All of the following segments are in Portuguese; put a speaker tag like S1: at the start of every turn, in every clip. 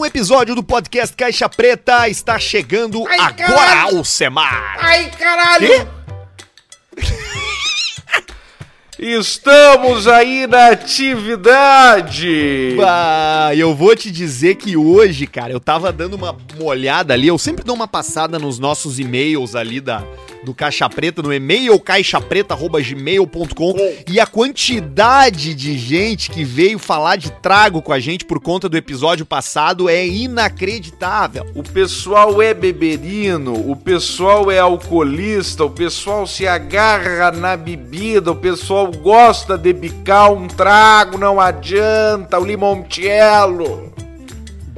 S1: Um episódio do podcast Caixa Preta está chegando
S2: Ai,
S1: agora
S2: caralho!
S1: ao Semar.
S2: Ai, caralho! Estamos aí na atividade!
S1: Ah, eu vou te dizer que hoje, cara, eu tava dando uma olhada ali, eu sempre dou uma passada nos nossos e-mails ali da, do Caixa Preta, no e-mail caixapreta.gmail.com e a quantidade de gente que veio falar de trago com a gente por conta do episódio passado é inacreditável.
S2: O pessoal é beberino, o pessoal é alcoolista, o pessoal se agarra na bebida, o pessoal gosta de bicar um trago, não adianta, o limoncello.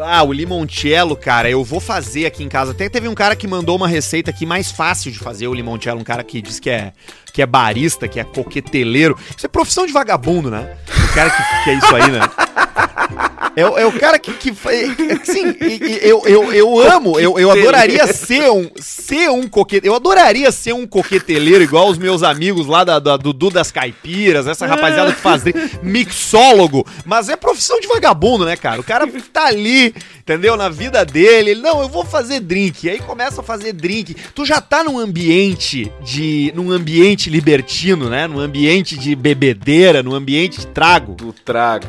S1: Ah, o limoncello, cara, eu vou fazer aqui em casa. Até teve um cara que mandou uma receita aqui mais fácil de fazer o limoncello, um cara que diz que é que é barista, que é coqueteleiro. Isso é profissão de vagabundo, né? O cara que, que é isso aí, né? É, o- é o cara que, que é, assim, e- e- eu, eu, eu amo, eu, eu adoraria ser um, ser um coquete, eu adoraria ser um coqueteleiro igual os meus amigos lá da, da- Dudu das Caipiras, essa rapaziada que faz mixólogo, mas é profissão de vagabundo, né, cara? O cara tá ali, entendeu? Na vida dele, ele, não, eu vou fazer drink, e aí começa a fazer drink. Tu já tá num ambiente de, num ambiente libertino, né? Num ambiente de bebedeira, num ambiente de trago.
S2: Do trago.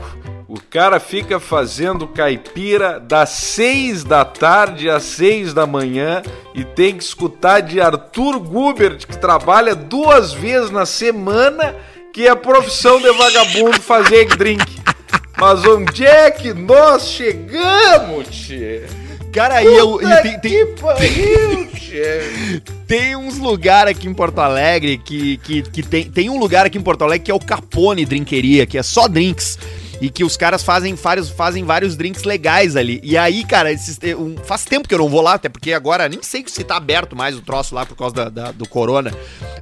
S2: O cara fica fazendo caipira das seis da tarde às seis da manhã e tem que escutar de Arthur Gubert, que trabalha duas vezes na semana, que é profissão de vagabundo fazer drink. Mas onde é que nós chegamos, tchê?
S1: Cara, aí eu, tem, tem-
S2: pariu.
S1: Tem uns lugares aqui em Porto Alegre que, que, que tem, tem um lugar aqui em Porto Alegre que é o Capone Drinqueria, que é só drinks. E que os caras fazem vários, fazem vários drinks legais ali. E aí, cara, esses, um- faz tempo que eu não vou lá, até porque agora nem sei se tá aberto mais o troço lá por causa da- da- do corona.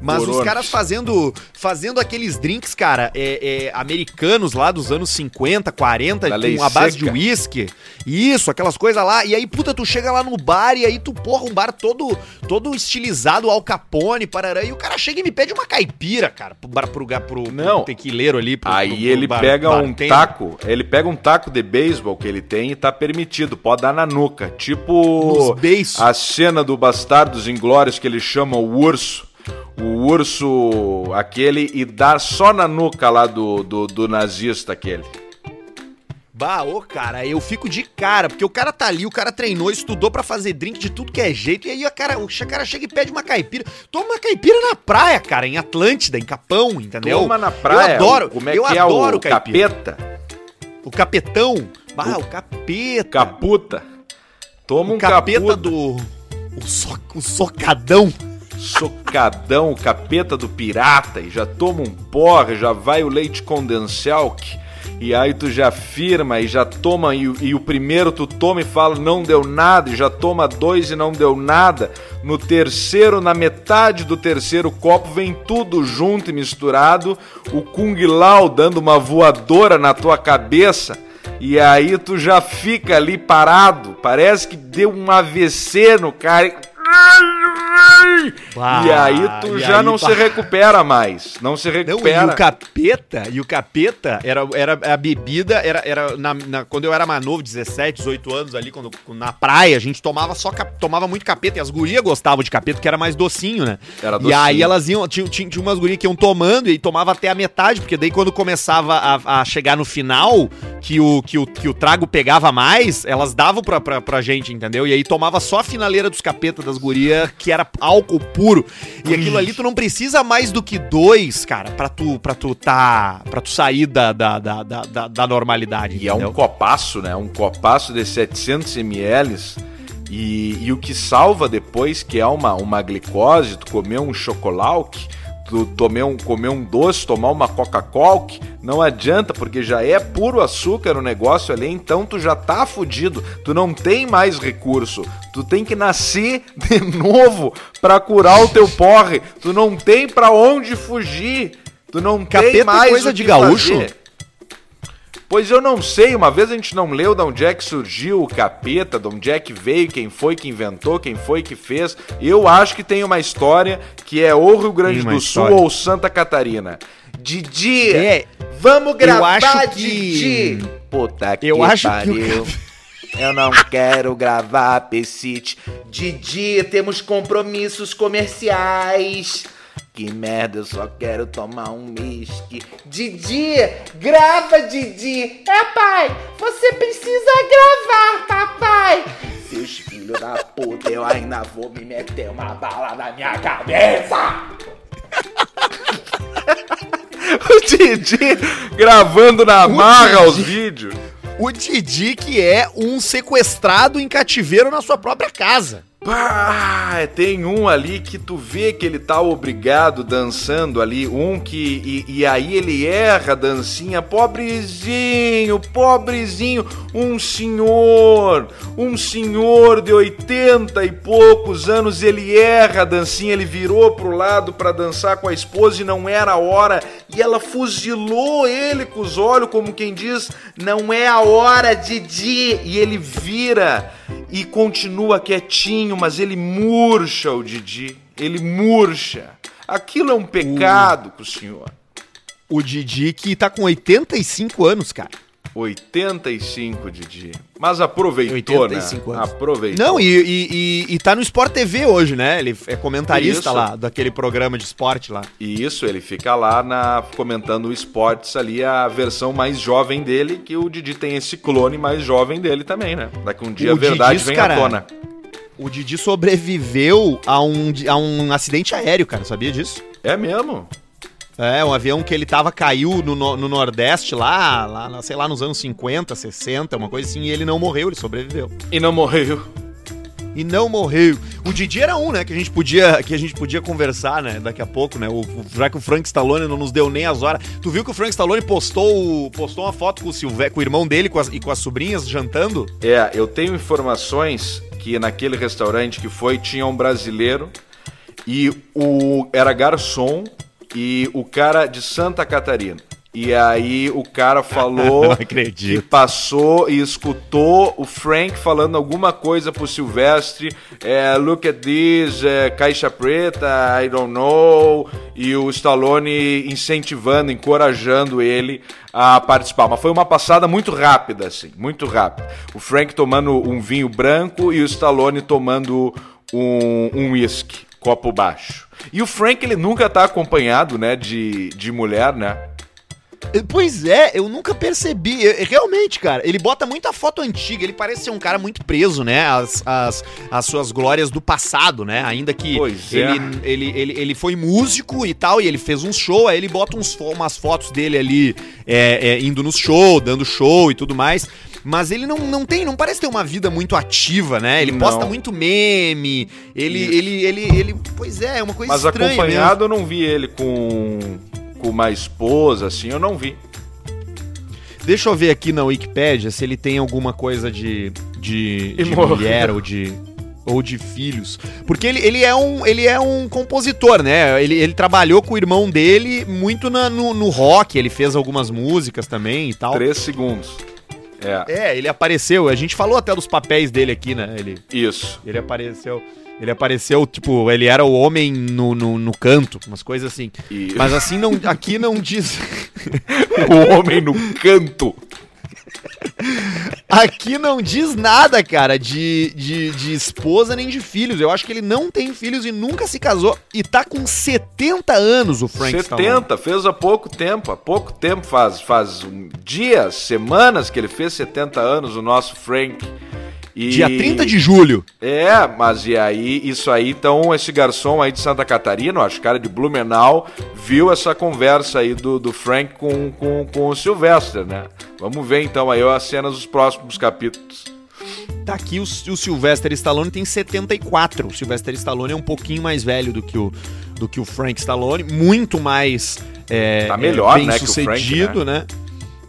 S1: Mas os
S2: Corona.
S1: caras fazendo, fazendo aqueles drinks, cara, é, é, americanos lá dos anos 50, 40,
S2: Da
S1: com a base
S2: seca.
S1: de uísque. Isso, aquelas coisas lá. E aí, puta, tu chega lá no bar e aí tu, porra, um bar todo, todo estilizado, Al Capone, parará. E o cara chega e me pede uma caipira, cara, pro, bar, pro, pro, pro,
S2: Não.
S1: tequileiro ali. Pro,
S2: Aí
S1: pro- pro
S2: ele
S1: bar-
S2: pega um
S1: bartender.
S2: taco, ele pega um taco de beisebol que ele tem e tá permitido, pode dar na nuca. Tipo a cena do Bastardos Inglórios que ele chama o urso. O urso aquele e dar só na nuca lá do, do, do nazista aquele.
S1: Bah, ô, cara, eu fico de cara, porque o cara tá ali, o cara treinou, estudou pra fazer drink de tudo que é jeito, e aí o cara, o cara chega e pede uma caipira. Toma uma caipira na praia, cara, em Atlântida, em Capão, entendeu?
S2: Toma na praia.
S1: Eu adoro,
S2: Como é
S1: eu
S2: que
S1: adoro
S2: é o
S1: caipira.
S2: capeta?
S1: O capetão. Bah, o capeta.
S2: Caputa. Toma
S1: o
S2: um
S1: capeta
S2: caputa.
S1: do. O, so, o socadão.
S2: socadão, o capeta do pirata, e já toma um porre, já vai o leite condensal, e aí tu já firma e já toma, e, o- e o primeiro tu toma e fala não deu nada, e já toma dois e não deu nada. No terceiro, na metade do terceiro copo, vem tudo junto e misturado, o Kung Lao dando uma voadora na tua cabeça. E aí tu já fica ali parado, parece que deu um AVC no cara.
S1: Bah,
S2: e aí tu
S1: e
S2: já
S1: aí,
S2: não
S1: bah.
S2: se recupera mais. Não se
S1: Não, e
S2: recupera.
S1: o capeta, e o capeta era, era a bebida, era, era na, na- quando eu era mais novo, 17, 18 anos ali, quando, na praia, a gente tomava só tomava muito capeta, e as gurias gostavam de capeta, que era mais docinho, né?
S2: Era
S1: E
S2: docinho.
S1: aí elas iam, tinha, tinha, tinha umas gurias que iam tomando e tomava até a metade, porque daí quando começava a, a chegar no final, que o, que, o, que o trago pegava mais, elas davam pra, pra, pra gente, entendeu? E aí tomava só a finaleira dos capetas das gurias, que era álcool puro. E aquilo ali tu não precisa mais do que dois, cara, pra tu, pra tu tá. pra tu sair da, da, da, da, da- da normalidade.
S2: E é um copaço, né? Um copaço de 700 ml. E, e o que salva depois, que é uma, uma glicose, tu comer um chocolate, tu comer um, comer um doce, tomar uma Coca-Cola, não adianta, porque já é puro açúcar o negócio ali, então tu já tá fudido, tu não tem mais recurso, tu tem que nascer de novo para curar o teu porre, tu não tem para onde fugir, tu não
S1: Capeta
S2: tem mais
S1: coisa de gaúcho?
S2: fazer. Pois eu não sei, uma vez a gente não leu de onde é que surgiu o capeta, de onde é que veio, quem foi que inventou, quem foi que fez. Eu acho que tem uma história que é ou Rio Grande do Sul
S1: história.
S2: ou Santa Catarina. Didi,
S1: É,
S2: vamos gravar,
S1: acho que-
S2: Didi. Puta que
S1: Eu acho que o
S2: pariu. Eu não quero gravar, Pecite. Didi, temos compromissos comerciais. Que merda, eu só quero tomar um whisky. Didi, grava, Didi. É, pai, você precisa gravar, papai. Seus filhos da puta, eu ainda vou me meter uma bala na minha cabeça. o Didi gravando na marra os vídeos.
S1: o Didi que é um sequestrado em cativeiro na sua própria casa.
S2: Pá, tem um ali que tu vê que ele tá obrigado dançando ali, um que. E, e aí ele erra a dancinha, pobrezinho, pobrezinho, um senhor, um senhor de 80 e poucos anos, ele erra a dancinha, ele virou pro lado pra dançar com a esposa e não era a hora, e ela fuzilou ele com os olhos, como quem diz, não é a hora, Didi, e ele vira e continua quietinho, mas ele murcha o Didi. Ele murcha. Aquilo é um pecado com o senhor.
S1: O Didi que tá com 85 anos, cara.
S2: 85, Didi. Mas aproveitou,
S1: 85
S2: né?
S1: anos.
S2: Aproveitou.
S1: Não, e, e, e, e tá no Sport TV hoje, né? Ele é comentarista
S2: Isso.
S1: lá, daquele programa de esporte lá.
S2: E isso, ele fica lá na, comentando o esportes ali, a versão mais jovem dele, que o Didi tem esse clone mais jovem dele também, né? Daqui um dia
S1: O
S2: a verdade
S1: Didi,
S2: vem
S1: cara,
S2: à tona.
S1: O Didi sobreviveu a um, a um acidente aéreo, cara. Sabia disso?
S2: É mesmo?
S1: É, um avião que ele tava, caiu no, no, no Nordeste lá, lá, sei lá, nos anos 50, 60, uma coisa assim, e ele não morreu, ele sobreviveu.
S2: E não morreu.
S1: E não morreu. O Didi era um, né, que a gente podia, que a gente podia conversar, né, daqui a pouco, né, o, o- já que o Frank Stallone não nos deu nem as horas. Tu viu que o Frank Stallone postou, postou uma foto com o, Silve, com o irmão dele com as- e com as sobrinhas jantando?
S2: É, eu tenho informações que naquele restaurante que foi tinha um brasileiro e o era garçom e o cara de Santa Catarina. E aí o cara falou que passou e escutou o Frank falando alguma coisa pro Silvestre, é, look at this, é, caixa preta, I don't know, e o Stallone incentivando, encorajando ele a participar. Mas foi uma passada muito rápida, assim, muito rápida. O Frank tomando um vinho branco e o Stallone tomando um, um whisky, copo baixo. E o Frank, ele nunca tá acompanhado, né, de, de mulher, né?
S1: Pois é, eu nunca percebi. Eu- realmente, cara, ele bota muita foto antiga. Ele parece ser um cara muito preso, né? As, as, as suas glórias do passado, né? Ainda que
S2: Pois é.
S1: ele, ele, ele, ele foi músico e tal, e ele fez um show, aí ele bota uns, umas fotos dele ali é, é, indo no show, dando show e tudo mais. Mas ele não, não tem, não parece ter uma vida muito ativa, né? Ele
S2: Não.
S1: posta muito meme. Ele,
S2: Isso.
S1: ele, ele, ele. Pois é, é uma coisa
S2: Mas
S1: estranha. mesmo.
S2: acompanhado eu não vi ele com, com uma esposa, assim, eu não vi.
S1: Deixa eu ver aqui na Wikipédia se ele tem alguma coisa de, de, de mulher ou de, ou de filhos. Porque ele, ele, é um, ele é um compositor, né? Ele, ele trabalhou com o irmão dele muito na- no, no rock, ele fez algumas músicas também e tal.
S2: Três segundos. É,
S1: É, ele apareceu, a gente falou até dos papéis dele aqui, né? Ele,
S2: isso.
S1: ele apareceu. Ele apareceu, tipo, ele era o homem no, no, no canto, umas coisas assim.
S2: E
S1: Mas assim, não, aqui não diz.
S2: o homem no canto.
S1: Aqui não diz nada, cara, de, de, de esposa nem de filhos. Eu acho que ele não tem filhos e nunca se casou. E tá com 70 anos o Frank Stallone.
S2: 70, fez há pouco tempo, há pouco tempo, faz, faz dias, semanas que ele fez 70 anos, o nosso Frank. E...
S1: Dia 30 de julho.
S2: É, mas e aí, isso aí, então, esse garçom aí de Santa Catarina, acho, cara de Blumenau, viu essa conversa aí do, do Frank com, com, com o Sylvester, né? Vamos ver então aí as cenas dos próximos capítulos.
S1: Tá aqui o, o Sylvester Stallone tem 74. O Sylvester Stallone é um pouquinho mais velho do que o, do que o Frank Stallone, muito mais é,
S2: Tá melhor,
S1: bem
S2: né, que o
S1: sucedido, né?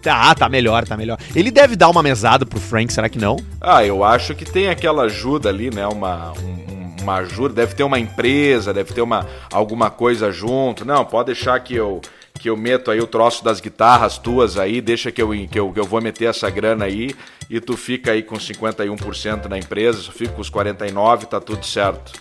S1: Tá, tá melhor, tá melhor. Ele deve dar uma mesada pro Frank, será que não?
S2: Ah, eu acho que tem aquela ajuda ali, né? Uma, um- um- uma ajuda, deve ter uma empresa, deve ter uma, alguma coisa junto. Não, pode deixar que eu que eu meto aí o troço das guitarras tuas aí, deixa que eu, que eu, que eu vou meter essa grana aí e tu fica aí com 51% na empresa, eu fico com os 49%, tá tudo certo.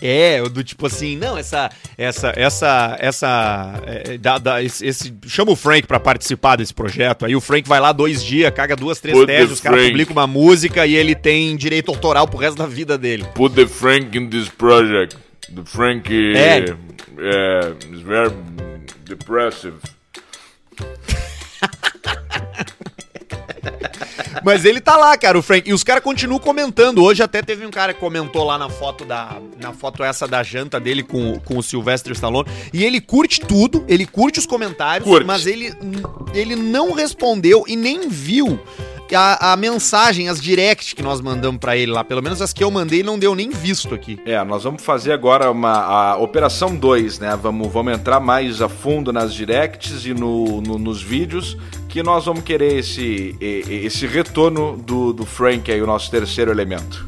S1: É, do tipo assim, não, essa, essa, essa, essa, é, dá- dá- esse, esse- chama o Frank pra participar desse projeto. Aí o Frank vai lá dois dias, caga duas, três
S2: Put
S1: teses, os caras publicam uma música e ele tem direito autoral pro resto da vida dele.
S2: Put the Frank in this project. The Frank
S1: É.
S2: is very depressive.
S1: Mas ele tá lá, cara, o Frank. E os caras continuam comentando. Hoje até teve um cara que comentou lá na foto da. Na foto essa da janta dele com, com o Sylvester Stallone. E ele curte tudo, ele curte os comentários,
S2: Curte.
S1: mas ele, ele não respondeu e nem viu. A, a mensagem, as directs que nós mandamos pra ele lá, pelo menos as que eu mandei, não deu nem visto aqui.
S2: É, nós vamos fazer agora uma a Operação 2, né? Vamos, vamos entrar mais a fundo nas directs e no, no- nos vídeos, que nós vamos querer esse, esse retorno do, do Frank aí, o nosso terceiro elemento.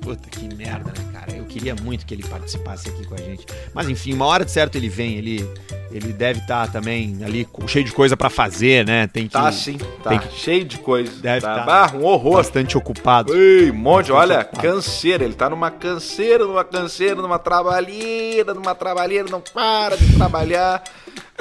S1: Puta que merda, né, queria muito que ele participasse aqui com a gente. Mas enfim, uma hora de certo ele vem, ele, ele deve estar também ali cheio de coisa pra fazer, né? Tem que.
S2: Tá sim, tá
S1: tem que-
S2: cheio de coisa.
S1: Deve
S2: tá
S1: tá.
S2: Um horror.
S1: bastante ocupado.
S2: Ei, um monte, olha,
S1: ocupado.
S2: canseira, ele tá numa canseira, numa canseira, numa trabalheira, numa trabalheira, não para de trabalhar.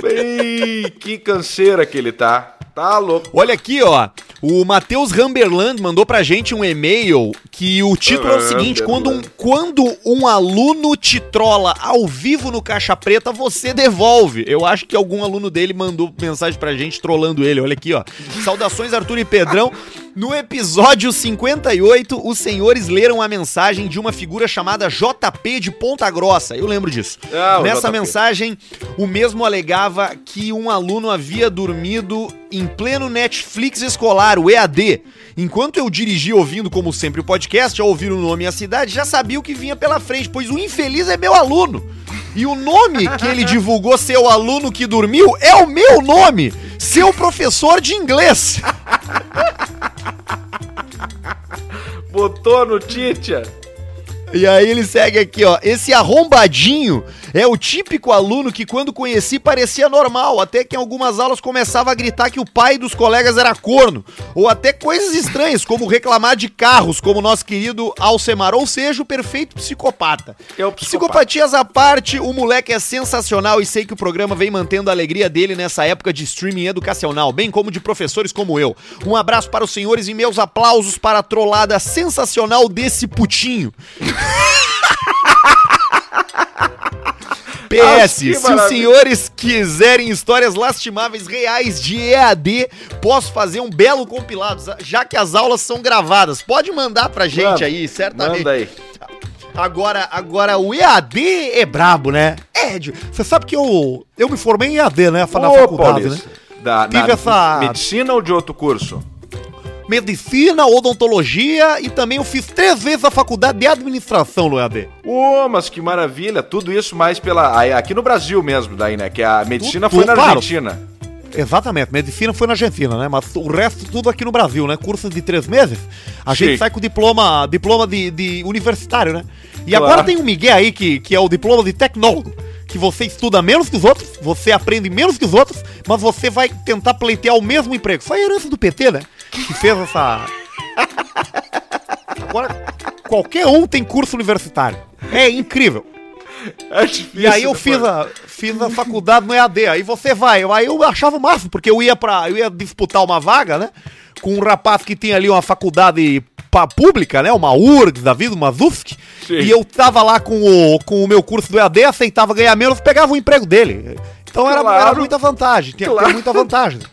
S2: Ei, que canseira que ele tá. Tá louco.
S1: Olha aqui, ó. O Matheus Ramberland mandou pra gente um e-mail que o título é o seguinte: quando um, quando um aluno te trola ao vivo no Caixa Preta, você devolve. Eu acho que algum aluno dele mandou mensagem pra gente trollando ele. Olha aqui, ó. Saudações, Arthur e Pedrão. No episódio 58, os senhores leram a mensagem de uma figura chamada JP de Ponta Grossa. Eu lembro disso.
S2: Ah,
S1: Nessa
S2: JP.
S1: mensagem, o mesmo alegava que um aluno havia dormido em pleno Netflix escolar, o EAD. Enquanto eu dirigia ouvindo, como sempre, o podcast, ao ouvir o nome e a cidade, já sabia o que vinha pela frente, pois o infeliz é meu aluno. E o nome que ele divulgou ser o aluno que dormiu é o meu nome, seu professor de inglês.
S2: Botou no Titia.
S1: E aí ele segue aqui, ó. Esse arrombadinho é o típico aluno que quando conheci parecia normal, até que em algumas aulas começava a gritar que o pai dos colegas era corno, ou até coisas estranhas, como reclamar de carros, como nosso querido Alcemar, ou seja, o perfeito psicopata.
S2: É o psicopata.
S1: Psicopatias à parte, o moleque é sensacional e sei que o programa vem mantendo a alegria dele nessa época de streaming educacional, bem como de professores como eu. Um abraço para os senhores e meus aplausos para a trollada sensacional desse putinho. PS, se os senhores quiserem histórias lastimáveis reais de EAD, posso fazer um belo compilado, já que as aulas são gravadas. Pode mandar pra gente
S2: Manda,
S1: aí, certamente.
S2: Manda aí.
S1: Agora, agora o EAD é brabo, né? É, você sabe que eu, eu me formei em EAD, né? Na
S2: Ô,
S1: faculdade,
S2: Paulista,
S1: né?
S2: Da,
S1: Tive essa-
S2: medicina ou de outro curso?
S1: Medicina, odontologia e também eu fiz três vezes a faculdade de administração no EAD.
S2: Ô, mas que maravilha. Tudo isso mais pela. Aqui no Brasil mesmo, daí, né? Que a medicina
S1: Tu-
S2: foi
S1: tu-
S2: na
S1: claro.
S2: Argentina.
S1: Exatamente, medicina foi na Argentina, né? Mas o resto tudo aqui no Brasil, né? Curso de três meses, a
S2: Sim.
S1: gente sai com diploma, diploma de, de universitário, né? E
S2: Claro.
S1: agora tem um Miguel aí que, que é o diploma de tecnólogo, que você estuda menos que os outros, você aprende menos que os outros, mas você vai tentar pleitear o mesmo emprego. Foi a herança do PT, né? Que fez essa. Agora, qualquer um tem curso universitário. É incrível.
S2: É difícil.
S1: E aí eu
S2: depois.
S1: fiz a, fiz a faculdade no EAD. Aí você vai. Aí eu achava o máximo, porque eu ia para eu ia disputar uma vaga, né? Com um rapaz que tinha ali uma faculdade pública, né? Uma URGS da vida, uma ZUFSC.
S2: Sim.
S1: E eu tava lá com o, com o meu curso do EAD, aceitava ganhar menos, pegava o emprego dele. Então era,
S2: Claro.
S1: era muita vantagem. Tinha,
S2: Claro.
S1: tinha muita vantagem.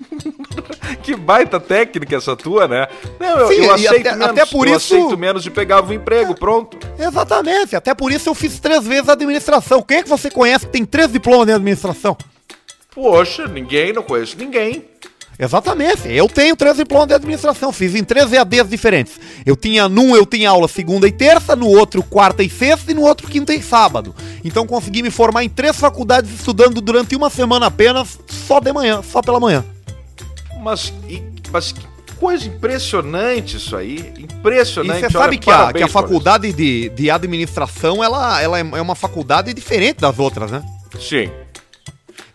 S2: Que baita técnica essa tua, né? Não, eu,
S1: Sim,
S2: eu aceito
S1: até-
S2: menos.
S1: até por
S2: eu
S1: isso-
S2: aceito menos de pegar o emprego, pronto.
S1: Exatamente. Até por isso eu fiz três vezes a administração. Quem é que você conhece que tem três diplomas de administração?
S2: Poxa, ninguém, não conheço ninguém.
S1: Exatamente. Eu tenho três diplomas de administração, fiz em três EADs diferentes. Eu tinha num eu tinha aula segunda e terça, no outro quarta e sexta e no outro quinta e sábado. Então consegui me formar em três faculdades estudando durante uma semana apenas, só de manhã, só pela manhã.
S2: Mas, e, mas que coisa impressionante isso aí. Impressionante.
S1: E você
S2: Olha,
S1: sabe que a, que a faculdade de, de administração, ela, ela é é uma faculdade diferente das outras, né?
S2: Sim.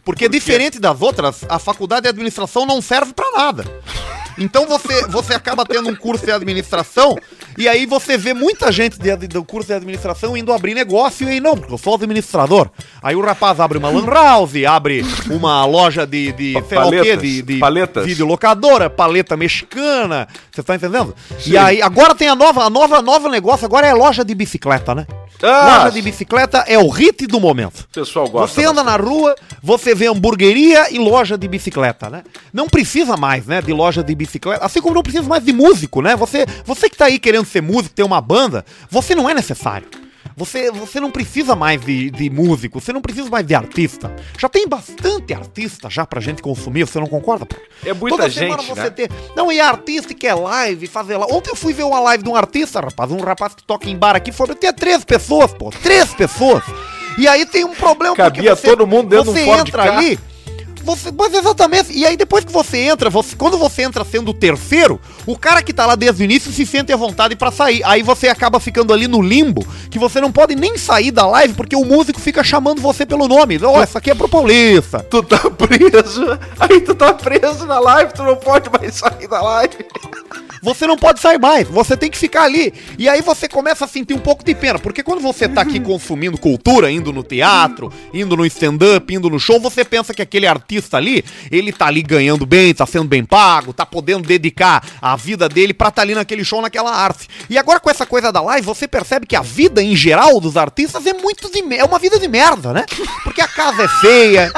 S1: Porque diferente das outras, a faculdade de administração não serve pra nada. Então você, você acaba tendo um curso de administração e aí você vê muita gente de, de- do curso de administração indo abrir negócio e aí, não, porque eu sou administrador. Aí o rapaz abre uma lan house, abre uma loja de, de sei lá o quê, de, de
S2: paletas.
S1: videolocadora, paleta mexicana, você tá entendendo?
S2: Sim.
S1: E aí, agora tem a nova, a nova, nova negócio, agora é loja de bicicleta, né?
S2: Ah,
S1: loja de bicicleta é o hit do momento.
S2: O pessoal gosta.
S1: Você anda na rua, você vê hamburgueria e loja de bicicleta, né? Não precisa mais, né, de loja de bicicleta. Assim como não precisa mais de músico, né? Você, você que tá aí querendo ser músico, ter uma banda, você não é necessário. Você, você não precisa mais de, de músico, você não precisa mais de artista. Já tem bastante artista já pra gente consumir, você não concorda? pô?
S2: É muita
S1: Toda
S2: gente,
S1: semana você
S2: né?
S1: ter. Não, e artista que é live, fazer lá. Ontem eu fui ver uma live de um artista, rapaz, um rapaz que toca em bar aqui, foi tinha três pessoas, pô, três pessoas. E aí tem um problema
S2: Cabia todo mundo dentro de
S1: você
S2: um
S1: entra
S2: Ka.
S1: ali, você, mas exatamente. E aí depois que você entra, você, quando você entra sendo o terceiro, o cara que tá lá desde o início se sente à vontade pra sair. Aí você acaba ficando ali no limbo, que você não pode nem sair da live porque o músico fica chamando você pelo nome. Ó, essa aqui é pro Paulista.
S2: Tu tá preso. Aí tu tá preso na live, tu não pode mais sair da live.
S1: Você não pode sair mais, você tem que ficar ali. E aí você começa a sentir um pouco de pena, porque quando você tá aqui consumindo cultura, indo no teatro, indo no stand-up, indo no show, você pensa que aquele artista ali, ele tá ali ganhando bem, tá sendo bem pago, tá podendo dedicar a vida dele pra tá ali naquele show, naquela arte. E agora com essa coisa da live, você percebe que a vida em geral dos artistas é muito de é uma vida de merda, né? Porque a casa é feia,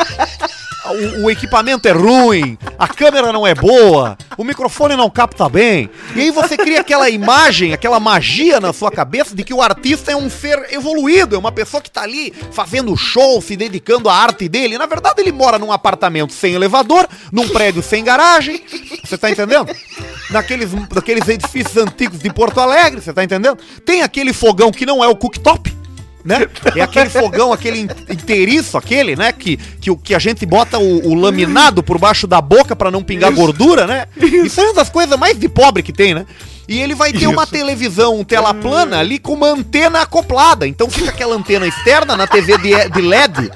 S1: o, o equipamento é ruim, a câmera não é boa, o microfone não capta bem. E aí você cria aquela imagem, aquela magia na sua cabeça de que o artista é um ser evoluído, é uma pessoa que tá ali fazendo show, se dedicando à arte dele. Na verdade, ele mora num apartamento sem elevador, num prédio sem garagem. Você tá entendendo? Naqueles, naqueles edifícios antigos de Porto Alegre, você tá entendendo? Tem aquele fogão que não é o cooktop né? É aquele fogão, aquele in- inteiriço, aquele, né? Que, que, o- que a gente bota o, o laminado por baixo da boca pra não pingar gordura, né? Isso. é uma das coisas mais de pobre que tem, né? E ele vai ter uma
S2: Isso.
S1: televisão, um tela plana ali com uma antena acoplada. Então fica aquela antena externa na TV de, de LED,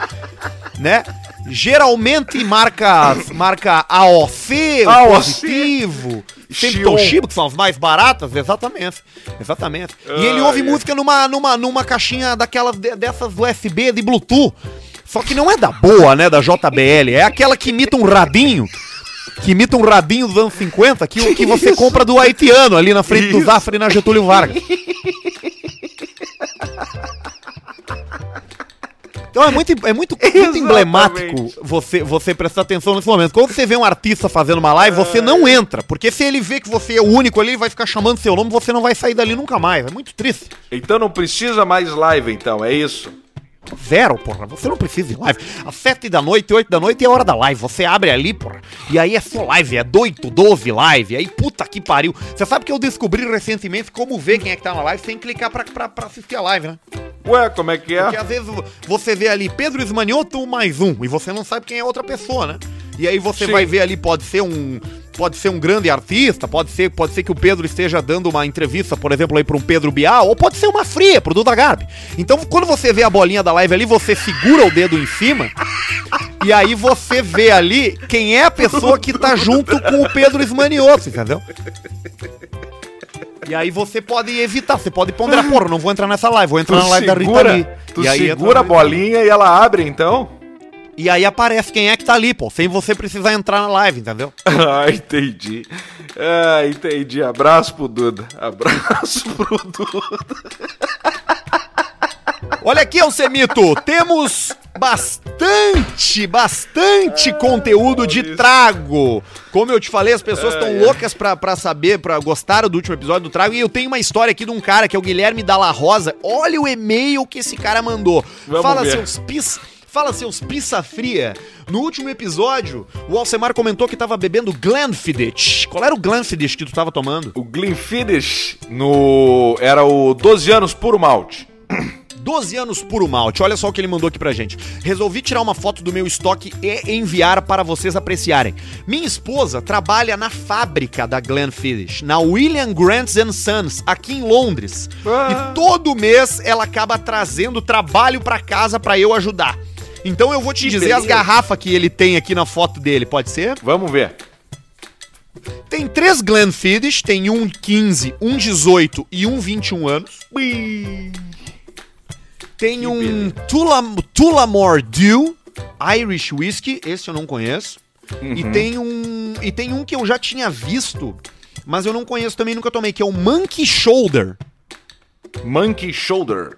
S1: né? Geralmente marca, marca AOC, o
S2: AOC.
S1: positivo, sempre. Toshiba, que são as mais baratas, exatamente. Exatamente. E ele ouve música numa, numa, numa caixinha daquelas de- dessas USB de Bluetooth. Só que não é da boa, né? Da JBL. É aquela que imita um radinho. Que imita um radinho dos anos 50, que, o que você compra do haitiano ali na frente do
S2: Isso.
S1: Zafre na Getúlio Vargas. Então é muito, é muito, muito emblemático você, você prestar atenção nesse momento. Quando você vê um artista fazendo uma live, você não entra. Porque se ele vê que você é o único ali, ele vai ficar chamando seu nome, você não vai sair dali nunca mais. É muito triste.
S2: Então não precisa mais live, então, é isso.
S1: Zero, porra. Você não precisa de live. Às sete da noite, oito da noite é a hora da live. Você abre ali, porra. E aí é só live. É doito, doze live. Aí puta que pariu. Você sabe que eu descobri recentemente como ver quem é que tá na live sem clicar pra, pra, pra assistir a live, né?
S2: Ué, como é que é?
S1: Porque às vezes você vê ali Pedro Esmanioto mais um. E você não sabe quem é outra pessoa, né? E aí você
S2: Sim.
S1: vai ver ali, pode ser um. Pode ser um grande artista, pode ser, pode ser que o Pedro esteja dando uma entrevista, por exemplo, aí para um Pedro Bial, ou pode ser uma fria pro Duda Garbi. Então, quando você vê a bolinha da live ali, você segura o dedo em cima e aí você vê ali quem é a pessoa que tá junto com o Pedro Esmanioto, entendeu? E aí você pode evitar, você pode ponderar, porra, não vou entrar nessa live, vou entrar na live da Rita Lee.
S2: segura, tu
S1: E aí
S2: segura a bolinha e ela abre, então?
S1: E aí aparece quem é que tá ali, pô, sem você precisar entrar na live, entendeu?
S2: Ah, entendi. Ah, entendi. Abraço pro Duda. Abraço pro Duda.
S1: Olha aqui, Alcemito, temos bastante, bastante conteúdo de
S2: Maurício.
S1: trago. Como eu te falei, as pessoas estão
S2: Ai, ai.
S1: loucas pra, pra saber, pra gostaram do último episódio do trago. E eu tenho uma história aqui de um cara que é o Guilherme Dalla Rosa. Olha o e-mail que esse cara mandou.
S2: Vamos
S1: Fala,
S2: ver.
S1: seus pis. Fala, seus pizza fria. No último episódio, o Alcemar comentou que tava bebendo Glenfiddich. Qual era o Glenfiddich que tu tava tomando?
S2: O Glenfiddich no... era o 12 anos puro malte.
S1: 12 anos puro malte. Olha só o que ele mandou aqui pra gente. Resolvi tirar uma foto do meu estoque e enviar para vocês apreciarem. Minha esposa trabalha na fábrica da Glenfiddich, na William Grant Sons, aqui em Londres.
S2: Ah.
S1: E todo mês ela acaba trazendo trabalho pra casa pra eu ajudar. Então eu vou te
S2: Que
S1: dizer as
S2: beleza.
S1: garrafas que ele tem aqui na foto dele, pode ser?
S2: Vamos ver.
S1: Tem três Glenfiddich, tem um 15, um 18 e um 21 anos. Tem
S2: Que
S1: um. Tulam, Tullamore Dew Irish Whiskey, esse eu não conheço.
S2: Uhum.
S1: E tem um e tem um que eu já tinha visto, mas eu não conheço também, nunca tomei, que é o Monkey Shoulder.
S2: Monkey Shoulder.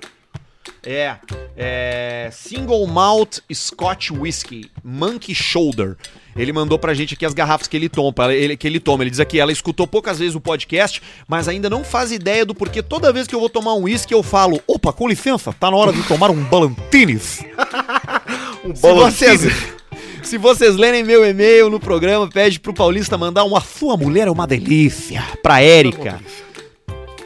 S1: É, é Single Malt Scotch Whisky, Monkey Shoulder. Ele mandou pra gente aqui as garrafas que ele toma, ele, que ele toma. Ele diz aqui, ela escutou poucas vezes o podcast, mas ainda não faz ideia do porquê toda vez que eu vou tomar um whisky eu falo, opa, com licença, tá na hora de tomar um Ballantines.
S2: Um
S1: vocês, se vocês lerem meu e-mail no programa, pede pro Paulista mandar um A Sua Mulher é uma Delícia pra Érica.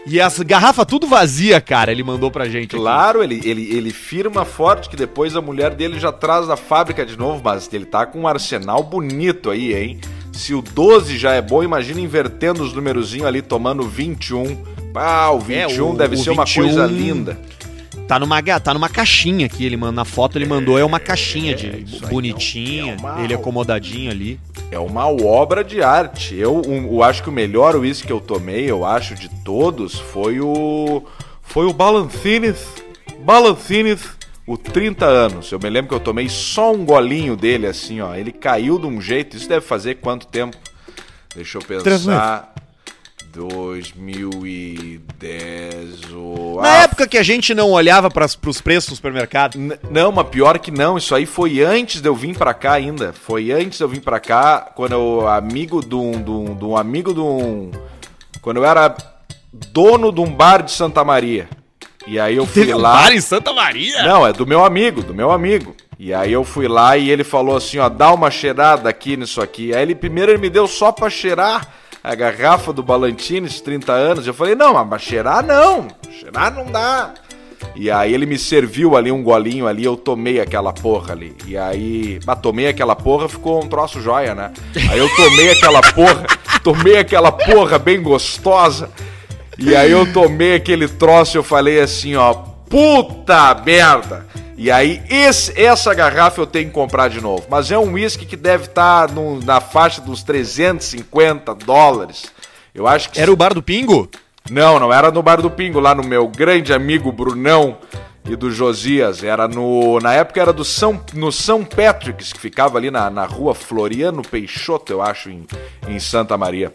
S1: E as garrafas tudo vazia, cara, ele mandou pra gente aqui.
S2: Claro, ele, ele, ele firma forte que depois a mulher dele já traz da fábrica de novo, mas ele tá com um arsenal bonito aí, hein? Se o 12 já é bom, imagina invertendo os numerozinhos ali, tomando 21. Ah, o 21
S1: É, o-
S2: deve
S1: o
S2: ser uma
S1: 21
S2: coisa linda.
S1: Tá numa, tá numa caixinha aqui, ele manda na foto, ele mandou, é uma caixinha de
S2: aí
S1: bonitinha,
S2: é uma-
S1: ele acomodadinho ali.
S2: É uma obra de arte. Eu, um- eu acho que o melhor uísque que eu tomei, eu acho, de todos, foi o. Foi o Balancines. Balancines, o 30 anos. Eu me lembro que eu tomei só um golinho dele, assim, ó. Ele caiu de um jeito. Isso deve fazer quanto tempo? Deixa eu pensar. 2010. o-
S1: Na
S2: Ah,
S1: época que a gente não olhava pras, pros preços do supermercado.
S2: Não, mas pior que não, isso aí foi antes de eu vir pra cá ainda. Foi antes de eu vir pra cá, quando eu amigo de um, de um, de um amigo de um. Quando eu era dono de um bar de Santa Maria. E aí eu fui
S1: Teve um
S2: lá.
S1: bar em Santa Maria?
S2: Não, é do meu amigo, do meu amigo. E aí eu fui lá e ele falou assim, ó, dá uma cheirada aqui nisso aqui. Aí ele primeiro ele me deu só pra cheirar a garrafa do Ballantines, 30 anos. Eu falei, não, mas cheirar não. Cheirar não dá. E aí ele me serviu ali um golinho ali, eu tomei aquela porra ali. E aí, bah, tomei aquela porra, ficou um troço joia, né? Aí eu tomei aquela porra, tomei aquela porra bem gostosa. E aí eu tomei aquele troço e eu falei assim, ó, puta merda. E aí esse, essa garrafa eu tenho que comprar de novo. Mas é um whisky que deve estar na faixa dos 350 dólares. Eu acho que
S1: Era o bar do Pingo?
S2: não, não era no Bar do Pingo, lá no meu grande amigo Brunão e do Josias. Era no. Na época era do São, no São Patrick's, que ficava ali na, na rua Floriano Peixoto, eu acho, em, em Santa Maria.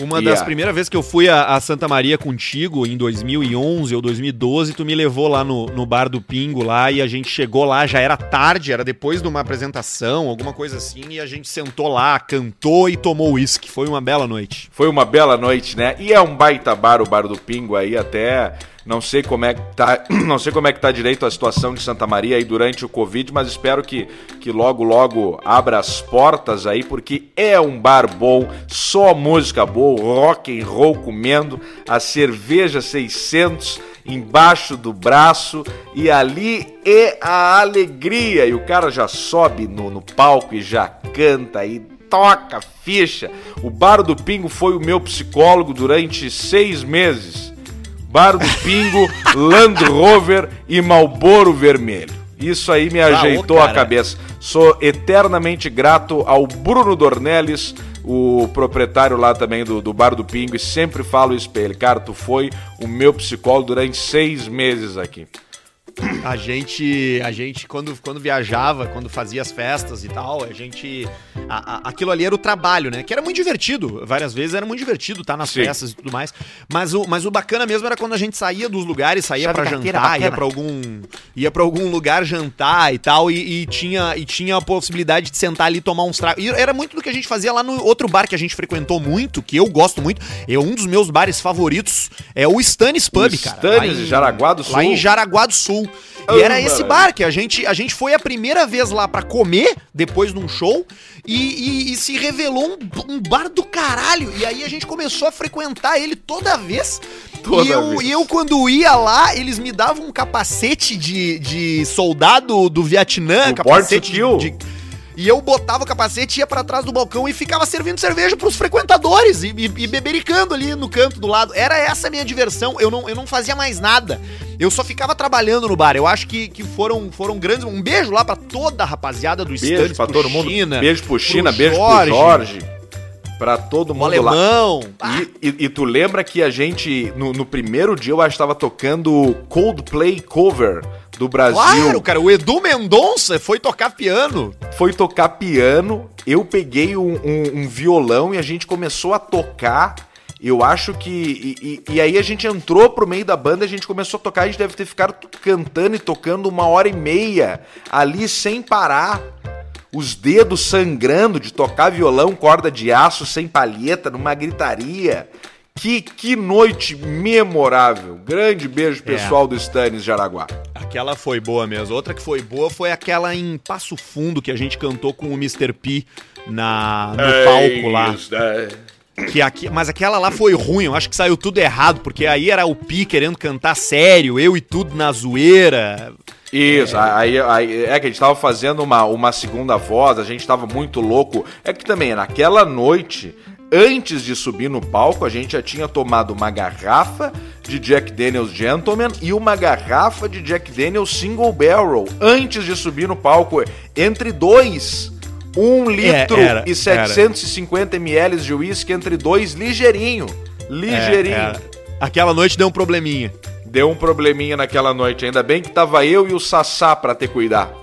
S1: Uma
S2: Yeah.
S1: das primeiras vezes que eu fui a, a Santa Maria contigo, em 2011 ou 2012, tu me levou lá no, no bar do Pingo lá e a gente chegou lá, já era tarde, era depois de uma apresentação, alguma coisa assim, e a gente sentou lá, cantou e tomou uísque. Foi uma bela noite.
S2: Foi uma bela noite, né? E é um baita bar, o Bar do Pingo aí, até não sei como é que tá, não sei como é que tá direito a situação de Santa Maria aí durante o Covid, mas espero que, que logo logo abra as portas aí, porque é um bar bom, só música boa, rock and roll comendo, a cerveja 600 embaixo do braço e ali é a alegria e o cara já sobe no, no palco e já canta e toca ficha. O Bar do Pingo foi o meu psicólogo durante seis meses. Bar do Pingo, Land Rover e Malboro Vermelho. Isso aí me ajeitou
S1: ô,
S2: a cabeça. Sou eternamente grato ao Bruno Dornelles, o proprietário lá também do, do Bar do Pingo, e sempre falo isso pra ele. Cara, tu foi o meu psicólogo durante seis meses aqui.
S1: A gente, a gente quando, quando viajava, quando fazia as festas e tal, a gente. a- a- aquilo ali era o trabalho, né? Que era muito divertido. Várias vezes era muito divertido estar nas
S2: Sim.
S1: festas e tudo mais. Mas o, mas o bacana mesmo era quando a gente saía dos lugares, saía
S3: carteira
S1: jantar, ia
S3: bacana.
S1: pra algum. ia para algum lugar jantar e tal, e, e tinha, e tinha a possibilidade de sentar ali e tomar uns tragos. E era muito do que a gente fazia lá no outro bar que a gente frequentou muito, que eu gosto muito. É um dos meus bares favoritos, é o Stannis Pub,
S2: O
S1: cara.
S2: Stannis,
S1: lá em-
S2: Jaraguá do Sul.
S1: Lá em Jaraguá do Sul. Sul. E era esse bar que a gente, a gente foi a primeira vez lá pra comer, depois de um show, e, e- e se revelou um, um bar do caralho. E aí a gente começou a frequentar ele toda vez.
S2: Toda
S1: e, eu,
S2: vez.
S1: e eu, quando ia lá, eles me davam um capacete de, de soldado do Vietnã,
S2: to
S1: capacete
S2: Kill.
S1: de, e eu botava o capacete, ia pra trás do balcão e ficava servindo cerveja pros frequentadores e, e, e bebericando ali no canto do lado. Era essa a minha diversão. Eu não, eu não fazia mais nada. Eu só ficava trabalhando no bar. Eu acho que, que foram, foram grandes. Um beijo lá pra toda a rapaziada do
S2: Beijo
S1: Stanley,
S2: pra todo mundo.
S1: China,
S2: beijo pro China,
S1: pro
S2: beijo
S1: Jorge.
S2: pro Jorge. Pra todo
S1: o
S2: mundo lá.
S1: alemão. Ah,
S2: E, e- e tu lembra que a gente, no, no primeiro dia, eu acho que tava tocando Coldplay cover do Brasil.
S1: claro, cara. O Edu Mendonça foi tocar piano.
S2: Foi tocar piano, eu peguei um, um- um violão e a gente começou a tocar. Eu acho que. E, e- e aí a gente entrou pro meio da banda, a gente começou a tocar, a gente deve ter ficado cantando e tocando uma hora e meia ali sem parar. Os dedos sangrando de tocar violão, corda de aço, sem palheta, numa gritaria. Que, que noite memorável. Grande beijo,
S1: É.
S2: pessoal do Stannis Jaraguá.
S1: Aquela foi boa mesmo. Outra que foi boa foi aquela em Passo Fundo que a gente cantou com o Mr. P na, no palco lá. Que aqui, mas aquela lá foi ruim, eu acho que saiu tudo errado, porque aí era o Pi querendo cantar sério, eu e tudo na zoeira.
S2: Isso, aí, aí- é que a gente tava fazendo uma, uma segunda voz, a gente tava muito louco. É que também, naquela noite, antes de subir no palco, a gente já tinha tomado uma garrafa de Jack Daniels Gentleman e uma garrafa de Jack Daniels Single Barrel antes de subir no palco. Entre dois, um litro
S1: É, era,
S2: e 750 ml de uísque entre dois, ligeirinho. Ligeirinho.
S1: É, é. aquela noite deu um probleminha.
S2: Deu um probleminha naquela noite. Ainda bem que tava eu e o Sassá pra ter cuidar.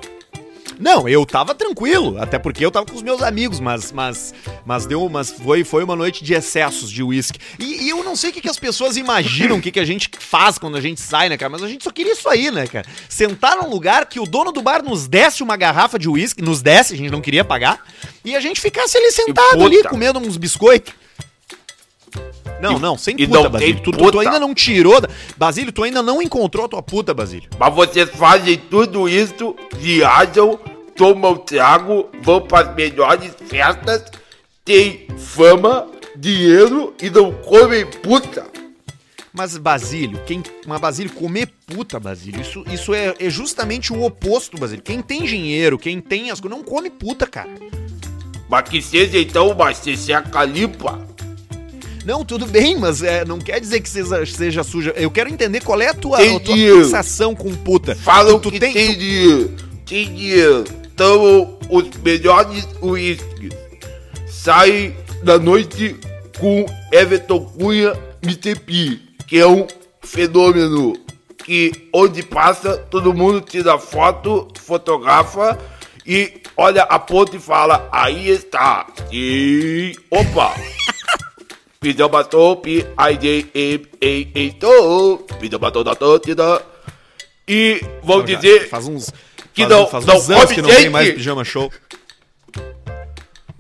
S1: Não, eu tava tranquilo, até porque eu tava com os meus amigos, mas mas mas deu, mas foi foi uma noite de excessos de uísque. E, e eu não sei o que, que as pessoas imaginam, o que, que a gente faz quando a gente sai, né, cara? Mas a gente só queria isso aí, né, cara? Sentar num lugar que o dono do bar nos desse uma garrafa de uísque, nos desse, a gente não queria pagar, e a gente ficasse ali sentado
S2: puta.
S1: ali comendo uns biscoitos. Não,
S2: E-
S1: não, sem puta,
S2: não
S1: Basílio. Tu, tu- tu
S2: puta.
S1: ainda não tirou. da- Basílio, tu ainda não encontrou a tua puta, Basílio.
S3: Mas vocês fazem tudo isso, viajam, tomam trago, vão para as melhores festas, têm fama, dinheiro e não comem puta.
S1: Mas Basílio, quem. Mas Basílio, comer puta, Basílio, isso, isso é, é justamente o oposto, Basílio. Quem tem dinheiro, quem tem as coisas, não come puta, cara.
S3: Mas que seja então uma seca limpa.
S1: Não, tudo bem, mas é, não quer dizer que seja, seja suja. Eu quero entender qual é a tua,
S3: Tem
S1: a tua fixação com puta.
S3: Falam
S1: Tu- tu
S3: que
S1: tem-
S3: tem,
S1: tu-
S3: dinheiro, tem dinheiro, tomam os melhores uísques, saem da noite com Everton Cunha Mr. P, que é um fenômeno que onde passa todo mundo tira foto, fotografa e olha a ponta e fala, aí está, e opa! Pidão batom, pi, ai, ei, ei, ei, ei, tô, pidão batom da totida. E vão dizer
S1: Faz uns.
S3: Que
S1: faz
S3: não-
S1: faz
S3: não
S1: uns anos
S3: come
S1: que não tem mais pijama show.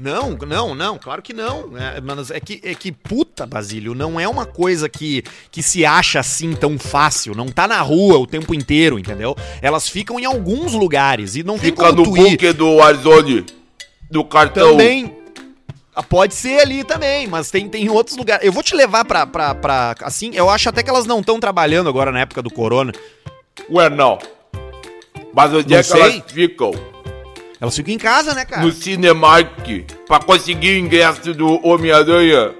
S1: Não, não, não, claro que não. É, mas é que, é que puta, Basílio, não é uma coisa que, que se acha assim tão fácil. Não tá na rua o tempo inteiro, entendeu? Elas ficam em alguns lugares e não tem
S3: fica
S1: como
S3: no bunker do Warzone, do cartão.
S1: Também. Ah, Pode ser ali também, mas tem, tem outros lugares. Eu vou te levar pra, pra, pra. Assim, eu acho até que elas não estão trabalhando agora na época do corona.
S3: Ué, não. Mas onde
S1: Não
S3: é que
S1: sei.
S3: elas ficam?
S1: Elas ficam em casa, né, cara?
S3: No Cinemark, pra conseguir o ingresso do Homem-Aranha.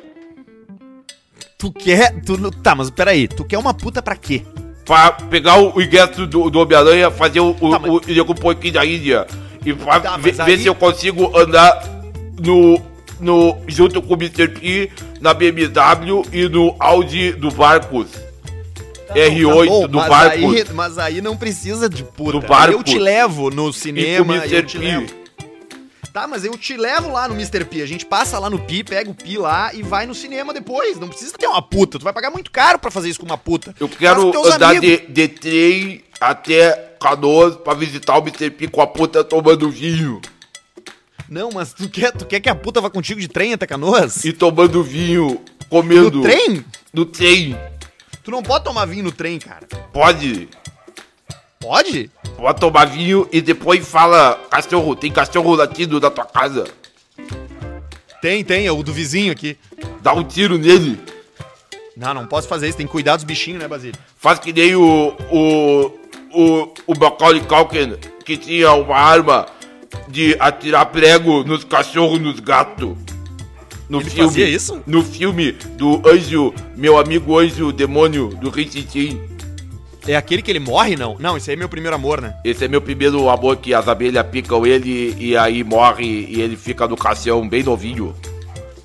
S1: Tu quer. Tu, tá, mas peraí, tu quer uma puta pra quê?
S3: Pra pegar o ingresso do, do Homem-Aranha, fazer o, o,
S1: Tá, mas-
S3: o, um pouquinho da Índia. E pra
S1: Tá,
S3: ver,
S1: mas
S3: ver
S1: aí-
S3: se eu consigo andar no, no, junto com o Mr. P na BMW e no Audi do Barcos. R8
S1: Tá bom,
S3: do
S1: mas
S3: Barcos.
S1: Aí, mas aí não precisa de puta.
S3: Do barco.
S1: Eu te levo no
S3: E
S1: cinema, eu
S3: Mr.
S1: te
S3: P.
S1: levo. Tá, mas eu te levo lá no Mr. P. A gente passa lá no Pi, pega o Pi lá e vai no cinema depois. Não precisa ter uma puta. Tu vai pagar muito caro pra fazer isso com uma puta.
S3: Eu quero andar
S1: amigos.
S3: de, de trem até Canoas pra visitar o Mr. P com a puta tomando vinho.
S1: Não, mas tu quer, tu quer que a puta vá contigo de trem até Canoas?
S3: E tomando vinho, comendo.
S1: No trem?
S3: No trem.
S1: Tu não pode tomar vinho no trem, cara.
S3: Pode.
S1: Pode?
S3: Pode tomar vinho e depois fala, cachorro, tem cachorro latindo na tua casa.
S1: Tem, tem, é o do vizinho aqui.
S3: Dá um tiro nele.
S1: Não, não posso fazer isso, tem que cuidar dos bichinhos, né, Basílio?
S3: Faz que nem o. o. o. o Macaulay Culkin, que tinha uma arma de atirar prego nos cachorros, nos gatos. No
S1: Ele
S3: filme.
S1: fazia isso?
S3: No filme do anjo, meu amigo anjo demônio do Rintintim.
S1: É aquele que ele morre, não? Não, esse aí é meu primeiro amor, né?
S3: Esse é meu primeiro amor que as abelhas picam ele e aí morre e ele fica no caixão bem novinho.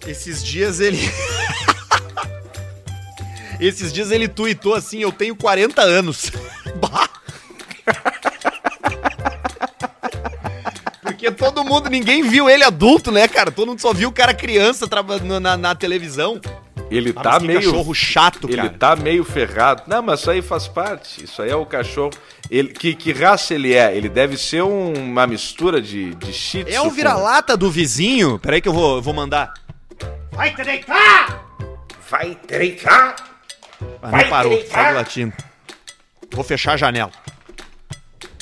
S1: Esses dias ele. Esses dias ele tuitou assim: Eu tenho 40 anos. Bah! Porque todo mundo, ninguém viu ele adulto, né, cara? Todo mundo só viu o cara criança na, na televisão.
S2: Ele
S1: Ah,
S2: tá
S1: mas que
S2: meio.
S1: cachorro chato,
S2: Ele
S1: cara.
S2: tá meio ferrado. Não, mas isso aí faz parte. Isso aí é o cachorro. Ele, que, que raça ele é? Ele deve ser um- uma mistura de, de shih
S1: É o vira-lata do vizinho. Peraí que eu vou, eu vou mandar.
S3: Vai treinar! Vai treinar!
S1: Ah,
S3: Vai
S1: não parou, segue latindo. Vou fechar a janela.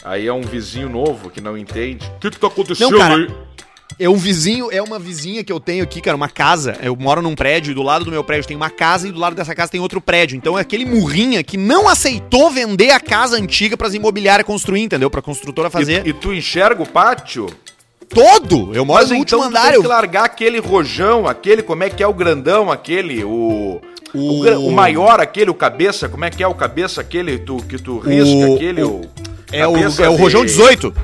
S2: Aí é um vizinho novo que não entende. O que, que tá acontecendo
S1: Não, cara.
S2: aí?
S1: É um vizinho, é uma vizinha que eu tenho aqui, cara, uma casa. Eu moro num prédio, e do lado do meu prédio tem uma casa e do lado dessa casa tem outro prédio. Então é aquele murrinha que não aceitou vender a casa antiga pras imobiliárias construir, entendeu? Pra construtora fazer
S2: E, e tu enxerga o pátio?
S1: todo. Eu moro no último
S2: tu
S1: andar.
S2: tem que largar aquele rojão, aquele, como é que é o grandão, aquele, o... O,
S1: O-
S2: maior, aquele, o cabeça, como é que é o cabeça, aquele tu, que tu risca,
S1: O-
S2: aquele,
S1: o-. É o, é o
S2: de-
S1: Rojão 18.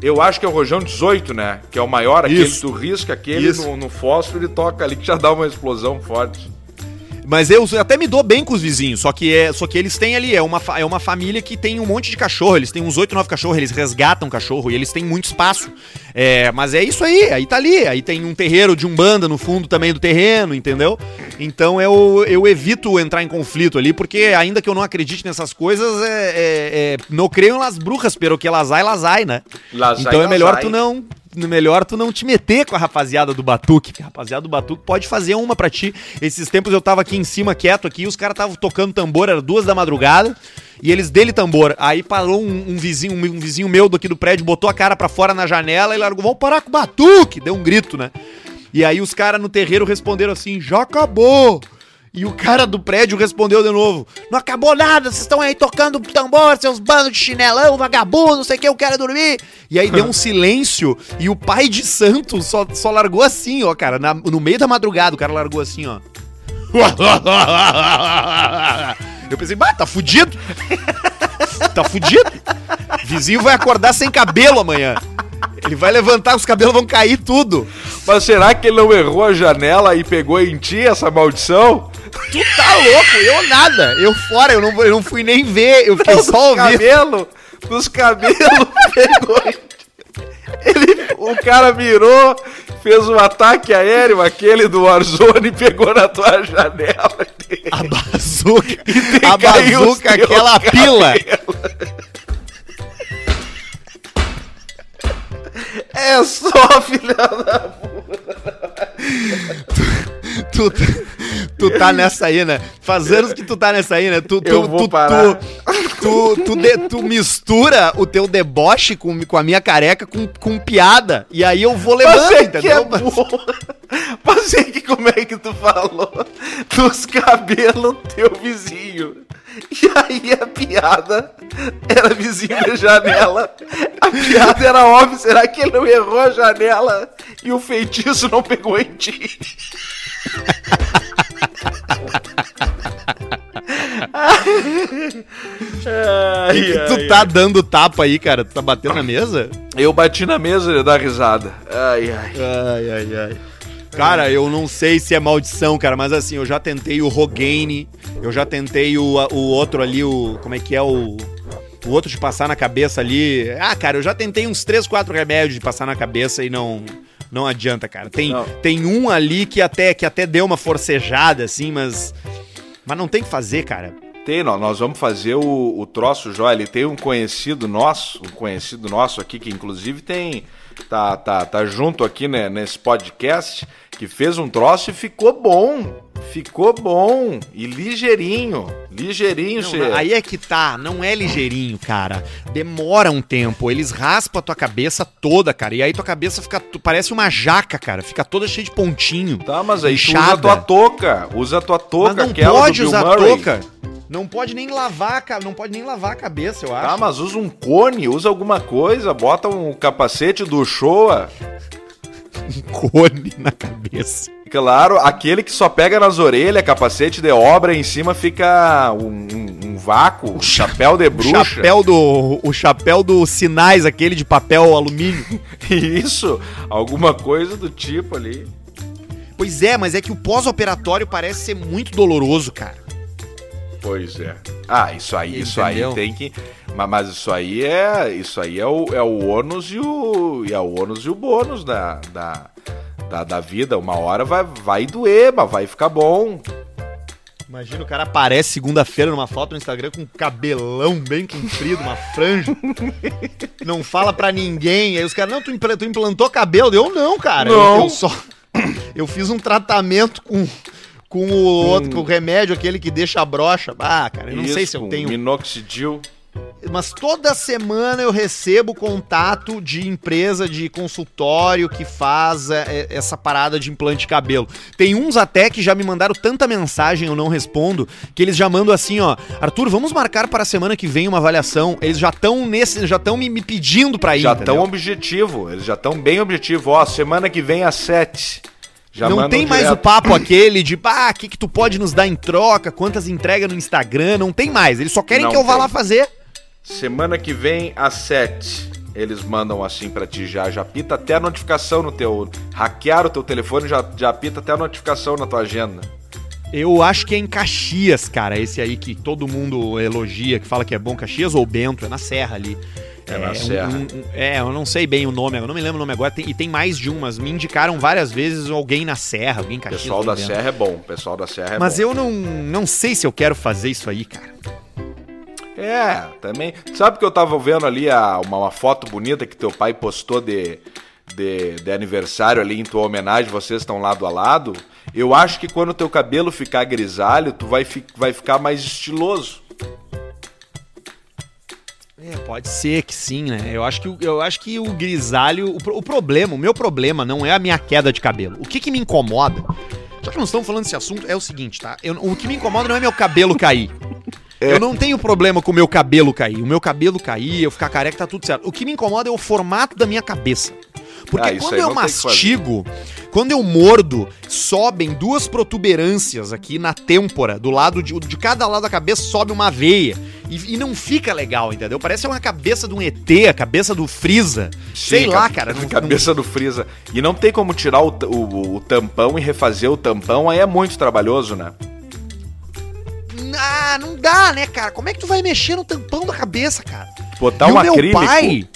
S2: Eu acho que é o Rojão 18, né? Que é o maior, aquele
S1: Isso.
S2: tu risca aquele no, no fósforo e toca ali que já dá uma explosão forte.
S1: Mas eu até me dou bem com os vizinhos, só que é, só que eles têm ali, é uma, é uma família que tem um monte de cachorro, eles têm uns 8, 9 cachorros, eles resgatam cachorro e eles têm muito espaço. É, mas é isso aí, aí tá ali, aí tem um terreiro de umbanda no fundo também do terreno, entendeu? Então eu, eu evito entrar em conflito ali, porque ainda que eu não acredite nessas coisas, é, é, é, não creio nas bruxas, pero que las ai, las ai, né?
S2: Las
S1: então é
S2: las
S1: melhor tu não melhor tu não te meter com a rapaziada do Batuque. que A rapaziada do Batuque pode fazer uma pra ti. Esses tempos eu tava aqui em cima quieto aqui, os caras estavam tocando tambor, era duas da madrugada, e eles dele tambor. Aí parou um, um vizinho, um, um vizinho meu daqui do prédio, botou a cara pra fora na janela e largou, vamos parar com o Batuque! Deu um grito, né? E aí os caras no terreiro responderam assim, já acabou! E o cara do prédio respondeu de novo: Não acabou nada, vocês estão aí tocando tambor, seus bandos de chinelão, vagabundo, não sei o que, eu quero dormir. E aí deu um silêncio e o pai de santo só, só largou assim, ó, cara, na- no meio da madrugada, o cara largou assim, ó. Eu pensei, bah, tá fudido. Tá fudido. Vizinho vai acordar sem cabelo amanhã. Ele vai levantar, os cabelos vão cair tudo.
S2: Mas será que ele não errou a janela e pegou em ti essa maldição?
S1: Tu tá louco, eu nada. Eu fora, eu não, eu não fui nem ver, eu fiquei só ouvindo.
S2: cabelo, dos cabelos pegou. Ele, o cara mirou, fez um ataque aéreo, aquele do Warzone, pegou na tua janela.
S1: A bazuca, a
S2: os
S1: bazuca, aquela pila.
S2: É só, filha da...
S1: Tu, tu tá nessa aí, né? Faz anos que tu tá nessa aí, né? Tu, tu,
S2: Eu vou
S1: tu,
S2: parar.
S1: tu, tu, tu, de- tu mistura o teu deboche com, com a minha careca com, com piada. E aí eu vou levando,
S2: Mas é que é
S1: entendeu?
S2: boa. Mas é que como é que tu falou dos cabelos teu vizinho? E aí a piada era vizinho da janela. A piada era óbvia. Será que ele não errou a janela e o feitiço não pegou em ti?
S1: O que, que tu tá dando tapa aí, cara? Tu tá batendo na mesa?
S2: Eu bati na mesa e dar risada. Ai, ai.
S1: Ai, ai, ai. Cara, eu não sei se é maldição, cara, mas assim, eu já tentei o Rogaine, eu já tentei o, o outro ali, o. Como é que é o. O outro de passar na cabeça ali. Ah, cara, eu já tentei uns 3, 4 remédios de passar na cabeça e não. Não adianta, cara. Tem,
S2: Não.
S1: tem um ali que até, que até deu uma forcejada, assim, mas. Mas não tem que fazer, cara.
S2: Tem, nó- nós vamos fazer o, o troço, Jó. Ele tem um conhecido nosso, um conhecido nosso aqui, que inclusive tem. Tá, tá, tá junto aqui né, nesse podcast, que fez um troço e ficou bom. Ficou bom e ligeirinho. Ligeirinho,
S1: Não, aí é que tá, não é ligeirinho, cara. Demora um tempo. Eles raspam a tua cabeça toda, cara. E aí tua cabeça fica. tu- Parece uma jaca, cara. Fica toda cheia de pontinho.
S2: Tá, mas aí tu usa
S1: inchada.
S2: a tua touca. Usa a tua touca,
S1: Mas não
S2: aquela
S1: pode usar
S2: Murray.
S1: touca. Não pode nem lavar, a ca- não pode nem lavar a cabeça, eu acho.
S2: Tá, mas usa um cone, usa alguma coisa, bota um capacete do Showa.
S1: cone na cabeça.
S2: Claro, aquele que só pega nas orelhas, capacete de obra, em cima fica um, um- um vácuo, um chapéu de
S1: O
S2: bruxa.
S1: chapéu do o chapéu dos sinais aquele de papel alumínio.
S2: Isso, alguma coisa do tipo ali.
S1: Pois é, mas é que o pós-operatório parece ser muito doloroso, cara.
S2: Pois é. Ah, isso aí, isso
S1: Entendeu?
S2: aí tem que. Mas, mas isso aí é. Isso aí é o, é o ônus e o. É o ônus e o bônus da, da, da, da vida. Uma hora vai, vai doer, mas vai ficar bom.
S1: Imagina o cara aparece segunda-feira numa foto no Instagram com um cabelão bem comprido, uma franja. não fala pra ninguém. Aí os caras, não, tu, impla- tu implantou cabelo? Eu não, cara. Eu-
S2: Não.
S1: Eu, só. Eu fiz um tratamento com. Com o outro, com o remédio, aquele que deixa a brocha. Ah, cara, eu não sei
S2: Isso,
S1: se eu tenho.
S2: Minoxidil.
S1: Mas toda semana eu recebo contato de empresa de consultório que faz é, essa parada de implante de cabelo. Tem uns até que já me mandaram tanta mensagem, eu não respondo, que eles já mandam assim, ó, Arthur, vamos marcar para a semana que vem uma avaliação. Eles já estão nesse, já estão me, me pedindo para ir.
S2: já estão objetivo. Eles já estão bem objetivo. Ó, semana que vem às sete. Já
S1: não tem mais o papo aquele de, ah, o que, que tu pode nos dar em troca, quantas entregas no Instagram, não tem mais. Eles só querem
S2: Não
S1: que eu vá
S2: tem.
S1: lá fazer.
S2: Semana que vem às 7. Eles mandam assim pra ti já, já apita até a notificação no teu. Hackear o teu telefone já, já apita até a notificação na tua agenda.
S1: Eu acho que é em Caxias, cara, esse aí que todo mundo elogia, que fala que é bom, Caxias ou Bento, é na Serra ali.
S2: É na
S1: um-
S2: Serra.
S1: um- um- é, eu não sei bem o nome, eu não me lembro o nome agora, tem- e tem mais de um, mas me indicaram várias vezes alguém na Serra, alguém em
S2: O
S1: Caxias.
S2: pessoal da. Serra é bom, o pessoal da Serra é
S1: Mas
S2: bom.
S1: eu não, não sei se eu quero fazer isso aí, cara.
S2: É, também. Sabe que eu tava vendo ali a, uma, uma foto bonita que teu pai postou de, de, de aniversário ali em tua homenagem, vocês estão lado a lado? Eu acho que quando teu cabelo ficar grisalho, tu vai, fi, vai ficar mais estiloso.
S1: É, pode ser que sim, né? Eu acho que, eu acho que o grisalho. O, o problema, o meu problema não é a minha queda de cabelo. O que, que me incomoda, já que nós estamos falando desse assunto, é o seguinte, tá? Eu- o que me incomoda não é meu cabelo cair. Eu não tenho problema com o meu cabelo cair. O meu cabelo cair, eu ficar careca, tá tudo certo. O que me incomoda é o formato da minha cabeça. Porque
S2: Ah,
S1: quando eu
S2: não
S1: mastigo, quando eu mordo, sobem duas protuberâncias aqui na têmpora, do lado de, de cada lado da cabeça sobe uma veia. E, e não fica legal, entendeu? Parece uma cabeça de um ET, a cabeça do Freeza. Sei
S2: Sim,
S1: lá,
S2: ca-
S1: cara. não-
S2: Cabeça do Freeza. E não tem como tirar o, o- o tampão e refazer o tampão, aí é muito trabalhoso, né?
S1: Não- Ah, não dá, né, cara? Como é que tu vai mexer no tampão da cabeça, cara?
S2: Botar
S1: e
S2: um
S1: o meu
S2: acrílico.
S1: pai,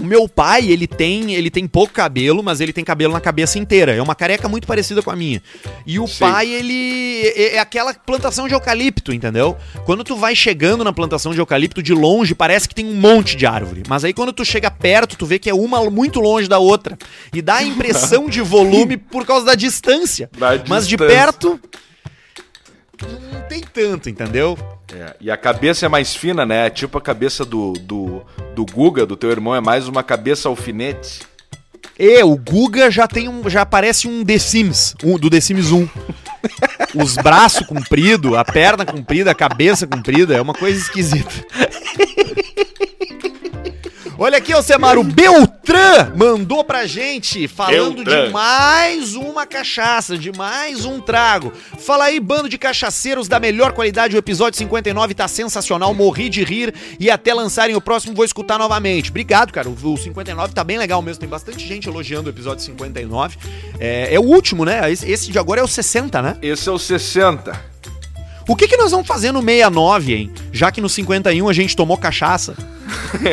S1: o meu pai, ele tem, ele tem pouco cabelo, mas ele tem cabelo na cabeça inteira. É uma careca muito parecida com a minha. E o pai, ele é, é aquela plantação de eucalipto, entendeu? Quando tu vai chegando na plantação de eucalipto de longe, parece que tem um monte de árvore. Mas aí quando tu chega perto, tu vê que é uma muito longe da outra. E dá a impressão de volume por causa da distância.
S2: Da
S1: Mas de
S2: distância.
S1: perto não tem tanto, entendeu?
S2: É, e a cabeça é mais fina, né? Tipo a cabeça do, do, do Guga, do teu irmão, é mais uma cabeça alfinete.
S1: E o Guga já tem um, já parece um The Sims, um, do The Sims 1. Os braços compridos, a perna comprida, a cabeça comprida, é uma coisa esquisita. Olha aqui, Alcemar, o Beltran mandou pra gente falando
S2: Beltran.
S1: de mais uma cachaça, de mais um trago. Fala aí, bando de cachaceiros da melhor qualidade, o episódio 59 tá sensacional, morri de rir e até lançarem o próximo vou escutar novamente. Obrigado, cara, o, o 59 tá bem legal mesmo, tem bastante gente elogiando o episódio 59. É, é o último, né? Esse de agora é o 60, né?
S2: Esse é o 60.
S1: O que, que nós vamos fazer no 69, hein? Já que no 51 a gente tomou cachaça.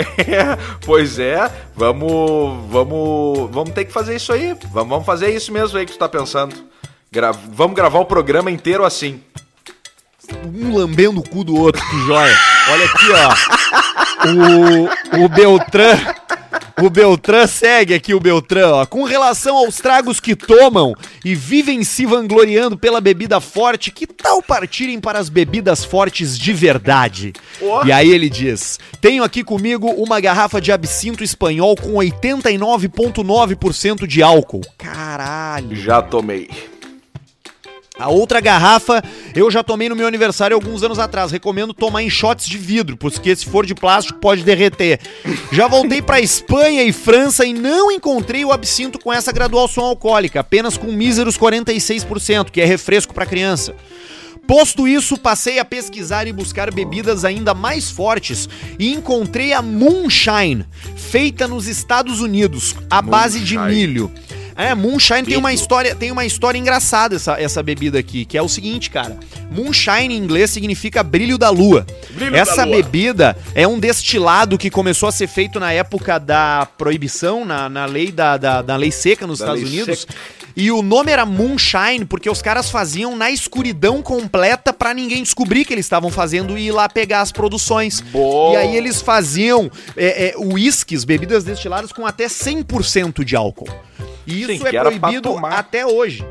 S2: pois é, vamos, vamos, vamos ter que fazer isso aí. Vamos, vamos fazer isso mesmo aí que tu tá pensando. Gra- vamos gravar o programa inteiro assim.
S1: um lambendo o cu do outro, que joia. Olha aqui, ó. O, o Beltran. O Beltrán segue aqui, o Beltrán, ó. Com relação aos tragos que tomam e vivem se vangloriando pela bebida forte, que tal partirem para as bebidas fortes de verdade?
S2: Ó.
S1: E aí ele diz: Tenho aqui comigo uma garrafa de absinto espanhol com 89,9% de álcool. Caralho.
S2: Já tomei.
S1: A outra garrafa eu já tomei no meu aniversário alguns anos atrás. Recomendo tomar em shots de vidro, porque se for de plástico pode derreter. Já voltei pra Espanha e França e não encontrei o absinto com essa graduação alcoólica, apenas com míseros 46%, que é refresco pra criança. Posto isso, passei a pesquisar e buscar bebidas ainda mais fortes e encontrei a Moonshine, feita nos Estados Unidos, à base de milho. É, Moonshine tem uma história, tem uma história engraçada essa, essa bebida aqui, que é o seguinte, cara. Moonshine em inglês significa brilho da lua.
S2: Brilho da
S1: essa
S2: lua.
S1: bebida é um destilado que começou a ser feito na época da proibição, na, na lei da, da, da lei seca nos
S2: Da
S1: Estados Unidos.
S2: seca.
S1: E o nome era Moonshine porque os caras faziam na escuridão completa pra ninguém descobrir que eles estavam fazendo e ir lá pegar as produções.
S2: Boa.
S1: E aí eles faziam é, é, uísques, bebidas destiladas com até 100% de álcool. E
S2: Sim,
S1: isso é
S2: era pra
S1: proibido
S2: tomar.
S1: até hoje.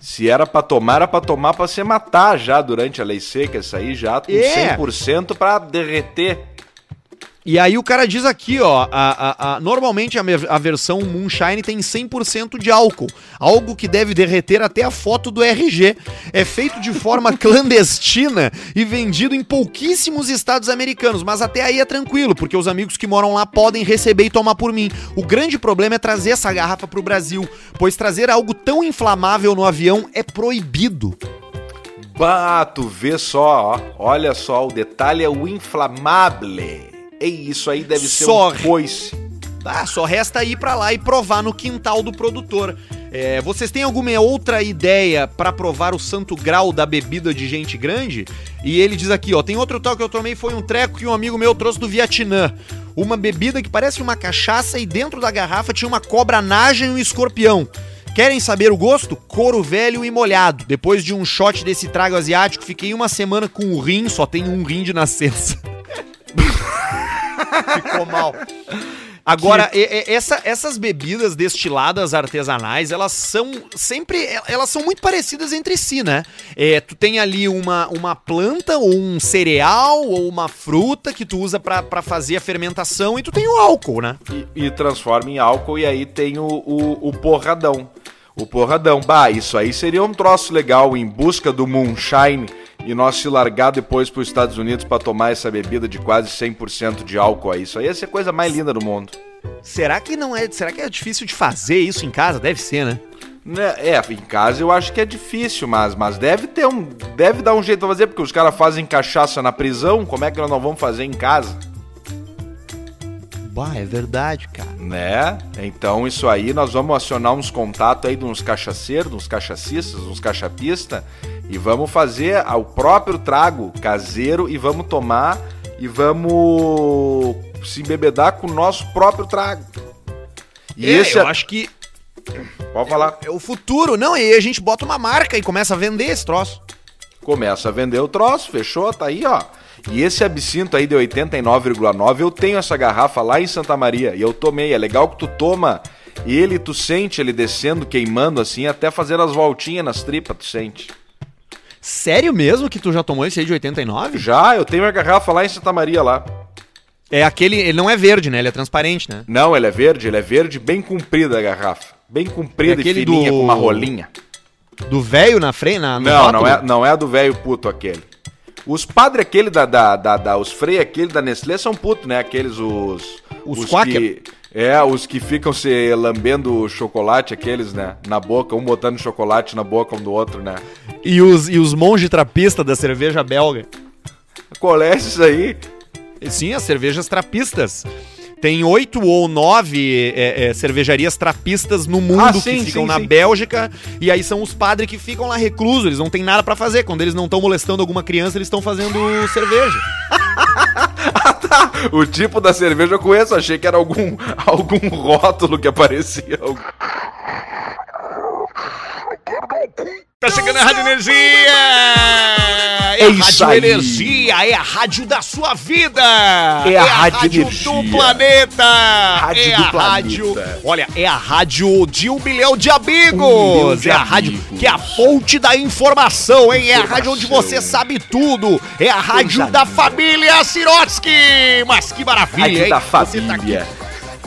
S2: Se era pra tomar, era pra tomar pra se matar já durante a lei seca, aí já com
S1: É.
S2: 100% pra derreter.
S1: E aí o cara diz aqui, ó, a, a- a- normalmente a, versão Moonshine tem 100% de álcool, algo que deve derreter até a foto do RG. É feito de forma clandestina e vendido em pouquíssimos estados americanos, mas até aí é tranquilo, porque os amigos que moram lá podem receber e tomar por mim. O grande problema é trazer essa garrafa pro Brasil, pois trazer algo tão inflamável no avião é proibido.
S2: Bah, tu vê só, ó. Olha só, o detalhe é o inflamable. Ei, isso aí deve ser
S1: Só-
S2: um coice.
S1: Ah, só resta ir pra lá e provar no quintal do produtor. É, vocês têm alguma outra ideia pra provar o santo grau da bebida de gente grande? E ele diz aqui, ó, tem outro tal que eu tomei, foi um treco que um amigo meu trouxe do Vietnã. Uma bebida que parece uma cachaça e dentro da garrafa tinha uma cobra naja e um escorpião. Querem saber o gosto? Couro velho e molhado. Depois de um shot desse trago asiático, fiquei uma semana com o rim, só tenho um rim de nascença. Ficou mal. Agora, e- e- essa- essas bebidas destiladas artesanais, elas são sempre. Elas são muito parecidas entre si, né? É, tu tem ali uma, uma planta, ou um cereal, ou uma fruta que tu usa pra pra fazer a fermentação e tu tem o álcool, né?
S2: E, e transforma em álcool e aí tem o, o, o porradão. O porradão. Bah, isso aí seria um troço legal em busca do moonshine e nós se largar depois para os Estados Unidos para tomar essa bebida de quase 100% de álcool aí. Isso aí ia ser a coisa mais linda do mundo.
S1: Será que não é. Será que é difícil de fazer isso em casa? Deve ser, né?
S2: Né, É, em casa eu acho que é difícil, mas, mas deve ter um. Deve dar um jeito pra fazer, porque os caras fazem cachaça na prisão, como é que nós não vamos fazer em casa?
S1: Bah, é verdade, cara.
S2: Né? Então isso aí nós vamos acionar uns contatos aí de uns cachaceiros, uns cachacistas, uns cachapistas e vamos fazer o próprio trago caseiro e vamos tomar e vamos se embebedar com o nosso próprio trago. E
S1: É,
S2: esse
S1: eu
S2: é...
S1: acho que
S2: Pode falar.
S1: é o futuro. Não, e aí a gente bota uma marca e começa a vender esse troço.
S2: Começa a vender o troço, fechou, tá aí, ó. E esse absinto aí de 89,9, eu tenho essa garrafa lá em Santa Maria e eu tomei. É legal que tu toma ele, tu sente ele descendo, queimando assim, até fazer as voltinhas nas tripas, tu sente.
S1: Sério mesmo que tu já tomou esse aí de 89?
S2: Já, eu tenho a garrafa lá em Santa Maria lá.
S1: É aquele. Ele não é verde, né? Ele é transparente, né?
S2: Não, ele é verde, ele é verde bem comprida a garrafa. Bem comprida
S1: É
S2: e fininha,
S1: do-
S2: com uma rolinha.
S1: Do velho na frente, na,
S2: Não, não é, não é do velho puto aquele. Os padres aquele da, da, da, da- os freio aquele da Nestlé são puto, né? Aqueles os
S1: Os
S2: que
S1: quacker?
S2: é, os que ficam se lambendo chocolate aqueles, né? Na boca, um botando chocolate na boca um do outro, né?
S1: E os, e os monge trapistas da cerveja belga.
S2: Qual é isso aí?
S1: Sim, as cervejas trapistas. Tem oito ou nove é, é, cervejarias trapistas no mundo
S2: Ah,
S1: que
S2: sim,
S1: ficam
S2: sim,
S1: na
S2: sim.
S1: Bélgica. E aí são os padres que ficam lá reclusos, eles não têm nada pra fazer. Quando eles não estão molestando alguma criança, eles estão fazendo cerveja.
S2: O tipo da cerveja eu conheço, achei que era algum, algum rótulo que aparecia.
S1: Tá chegando a Rádio Energia! é,
S2: É
S1: a
S2: isso
S1: Rádio
S2: aí.
S1: Energia, é a rádio da sua vida.
S2: É a Rádio
S1: do
S2: Energia.
S1: planeta.
S2: Rádio
S1: é
S2: do
S1: a
S2: planeta.
S1: rádio. Olha, é a rádio de um milhão de amigos.
S2: Um de
S1: é a rádio
S2: amigos.
S1: que é a fonte da informação, hein? É a rádio onde você sabe tudo. É a rádio da família Sirotsky. Mas que maravilha,
S2: Rádio
S1: hein?
S2: da
S1: tá aqui
S2: família.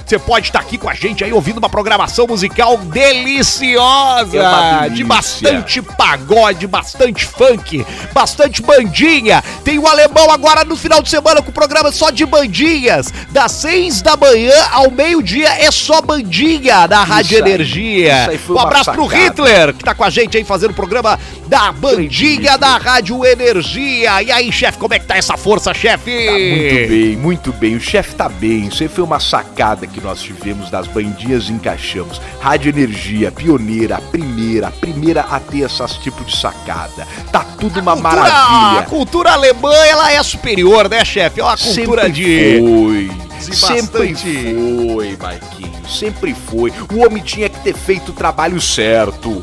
S1: Você pode estar aqui com a gente aí ouvindo uma programação musical deliciosa,
S2: É
S1: de bastante pagode, bastante funk, bastante bandinha. Tem o alemão agora no final de semana com o programa só de bandinhas. Das seis da manhã ao meio-dia é só bandinha da Rádio
S2: aí,
S1: Energia. um abraço pro
S2: sacada.
S1: Hitler, que tá com a gente aí fazendo o programa da bandinha da Rádio Energia. E aí, chefe, como é que tá essa força, chefe?
S2: Tá muito bem, muito bem. O chefe tá bem. Isso aí foi uma sacada que nós tivemos das bandinhas encaixamos. Rádio Energia, pioneira, a primeira, a primeira a ter esse tipo de sacada. Tá tudo uma
S1: cultura,
S2: maravilha.
S1: A cultura alemã, ela é superior, né, chefe? É uma cultura
S2: Sempre
S1: de...
S2: foi. Sempre
S1: bastante-
S2: foi, Marquinhos. Sempre foi. O homem tinha que ter feito o trabalho certo.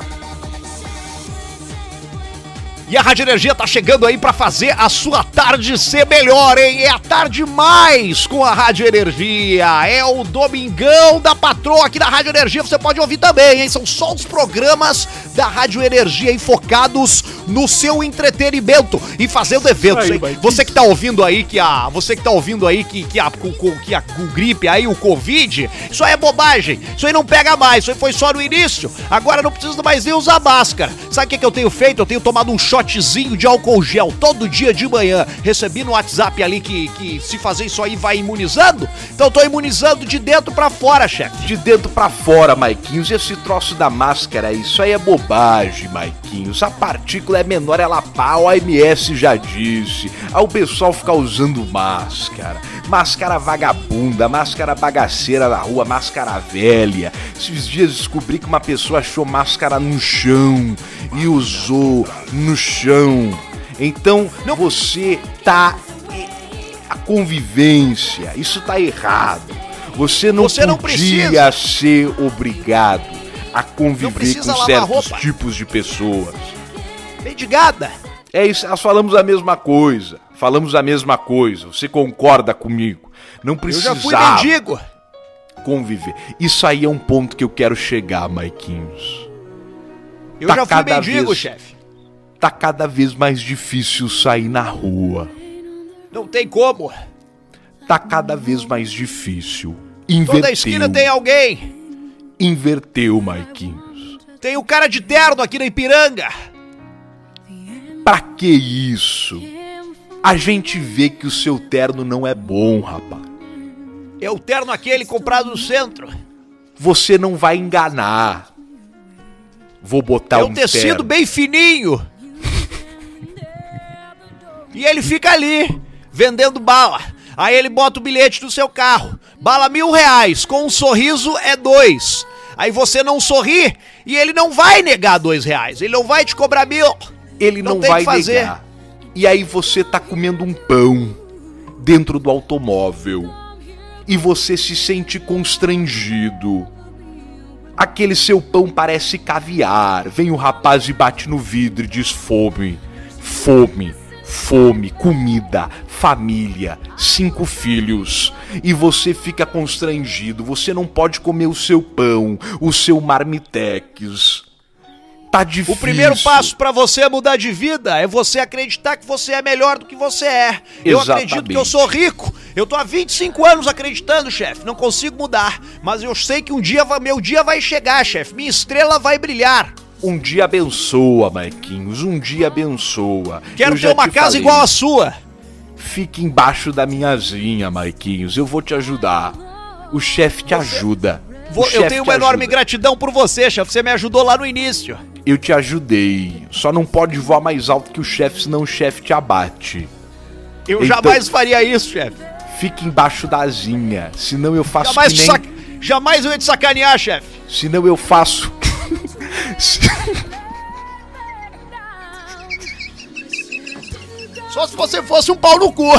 S1: E a Rádio Energia tá chegando aí pra fazer a sua tarde ser melhor, hein? É a tarde mais com a Rádio Energia. É o Domingão da Patroa aqui na Rádio Energia. Você pode ouvir também, hein? São só os programas da Rádio Energia enfocados no seu entretenimento e fazendo eventos,
S2: Aí,
S1: hein? Você que tá ouvindo aí que a você que tá ouvindo aí que, que a que a o gripe aí o covid, isso aí é bobagem. Isso aí não pega mais. Isso aí foi só no início. Agora não precisa mais nem usar máscara. Sabe o que, que eu tenho feito? Eu tenho tomado um shotzinho de álcool gel todo dia de manhã. Recebi no WhatsApp ali que, que se fazer isso aí vai imunizando. Então tô imunizando de dentro pra fora, chefe.
S2: De dentro pra fora, Maiquinhos. Esse troço da máscara, isso aí é bobagem, Maiquinhos. A partícula é menor, ela pá, a OMS já disse. Aí o pessoal fica usando máscara. Máscara vagabunda, máscara bagaceira na rua, máscara velha. Esses dias descobri que uma pessoa achou máscara no chão e usou no chão. Então, você tá a convivência, isso tá errado. Você não
S1: Você não
S2: podia
S1: precisa.
S2: ser obrigado a conviver com certos
S1: roupa.
S2: tipos de pessoas.
S1: Mendigada.
S2: É isso, nós falamos a mesma coisa. Falamos a mesma coisa. Você concorda comigo? Não
S1: Eu
S2: precisava
S1: já fui mendigo.
S2: conviver. Isso aí é um ponto que eu quero chegar, Maiquinhos.
S1: Eu
S2: Tá
S1: já fui mendigo,
S2: vez-
S1: chefe.
S2: Tá cada vez mais difícil sair na rua.
S1: Não tem como.
S2: Tá cada vez mais difícil. Inverteu.
S1: Toda esquina tem alguém.
S2: Inverteu, Maiquinhos.
S1: Tem o cara de terno aqui na Ipiranga.
S2: Pra que isso? A gente vê que o seu terno não é bom, rapaz.
S1: É o terno aquele comprado no centro.
S2: Você não vai enganar. Vou botar
S1: é
S2: um
S1: um tecido
S2: terno.
S1: bem fininho. E ele fica ali, vendendo bala. Aí ele bota o bilhete no seu carro. Bala mil reais, com um sorriso é dois. Aí você não sorri e ele não vai negar dois reais. Ele não vai te cobrar mil.
S2: Ele não,
S1: tem
S2: vai negar. E aí você tá comendo um pão dentro do automóvel e você se sente constrangido. Aquele seu pão parece caviar. Vem o rapaz e bate no vidro e diz fome, fome, fome, comida, família, cinco filhos. E você fica constrangido. Você não pode comer o seu pão, o seu marmitex. Tá difícil.
S1: O primeiro passo pra você mudar de vida é você acreditar que você é melhor do que você é. Eu acredito que eu sou rico. Eu tô há 25 anos acreditando, chefe. Não consigo mudar. Mas eu sei que um dia meu dia vai chegar, chefe. Minha estrela vai brilhar.
S2: Um dia abençoa, Marquinhos. Um dia abençoa.
S1: Quero ter uma
S2: te
S1: casa
S2: falei.
S1: igual a sua.
S2: Fique embaixo da minha asinha, Marquinhos. Eu vou te ajudar. O chefe te ajuda.
S1: Vou- eu tenho
S2: te
S1: uma enorme
S2: ajuda.
S1: gratidão por você, chefe. Você me ajudou lá no início.
S2: Eu te ajudei. Só não pode voar mais alto que o chefe, senão o chefe te abate.
S1: Eu
S2: Então-
S1: jamais faria isso, chefe.
S2: Fique embaixo da asinha. Senão eu faço
S1: Jamais,
S2: que nem...
S1: jamais eu ia te sacanear, chefe.
S2: Senão eu faço...
S1: Só se você fosse um pau no cu.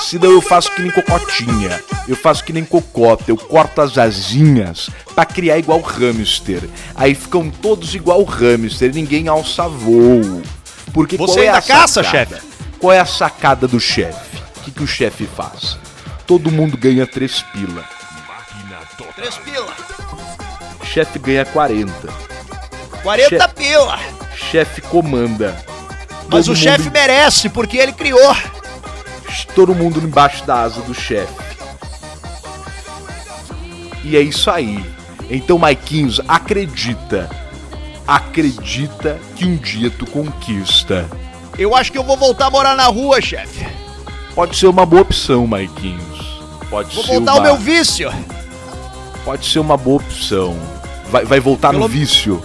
S2: Senão eu faço que nem cocotinha. Eu faço que nem cocota. Eu corto as asinhas pra criar igual hamster. Aí ficam todos igual hamster. Ninguém alça voo. Porque
S1: Você
S2: qual é
S1: ainda
S2: a
S1: caça, chefe?
S2: Qual é a sacada do chefe? O que, que o chefe faz? Todo mundo ganha três pila.
S1: Três pila.
S2: Chefe ganha 40.
S1: 40
S2: Chefe.
S1: pila.
S2: Chefe comanda.
S1: Mas
S2: Todo
S1: o chefe merece, porque ele criou.
S2: todo mundo embaixo da asa do chefe. E é isso aí. Então, Maiquinhos, acredita. Acredita que um dia tu conquista.
S1: Eu acho que eu vou voltar a morar na rua, chefe.
S2: Pode ser uma boa opção, Maiquinhos. Pode
S1: Vou
S2: ser
S1: voltar
S2: uma...
S1: ao meu vício.
S2: Pode ser uma boa opção. Vai, vai voltar
S1: Pelo-
S2: no vício.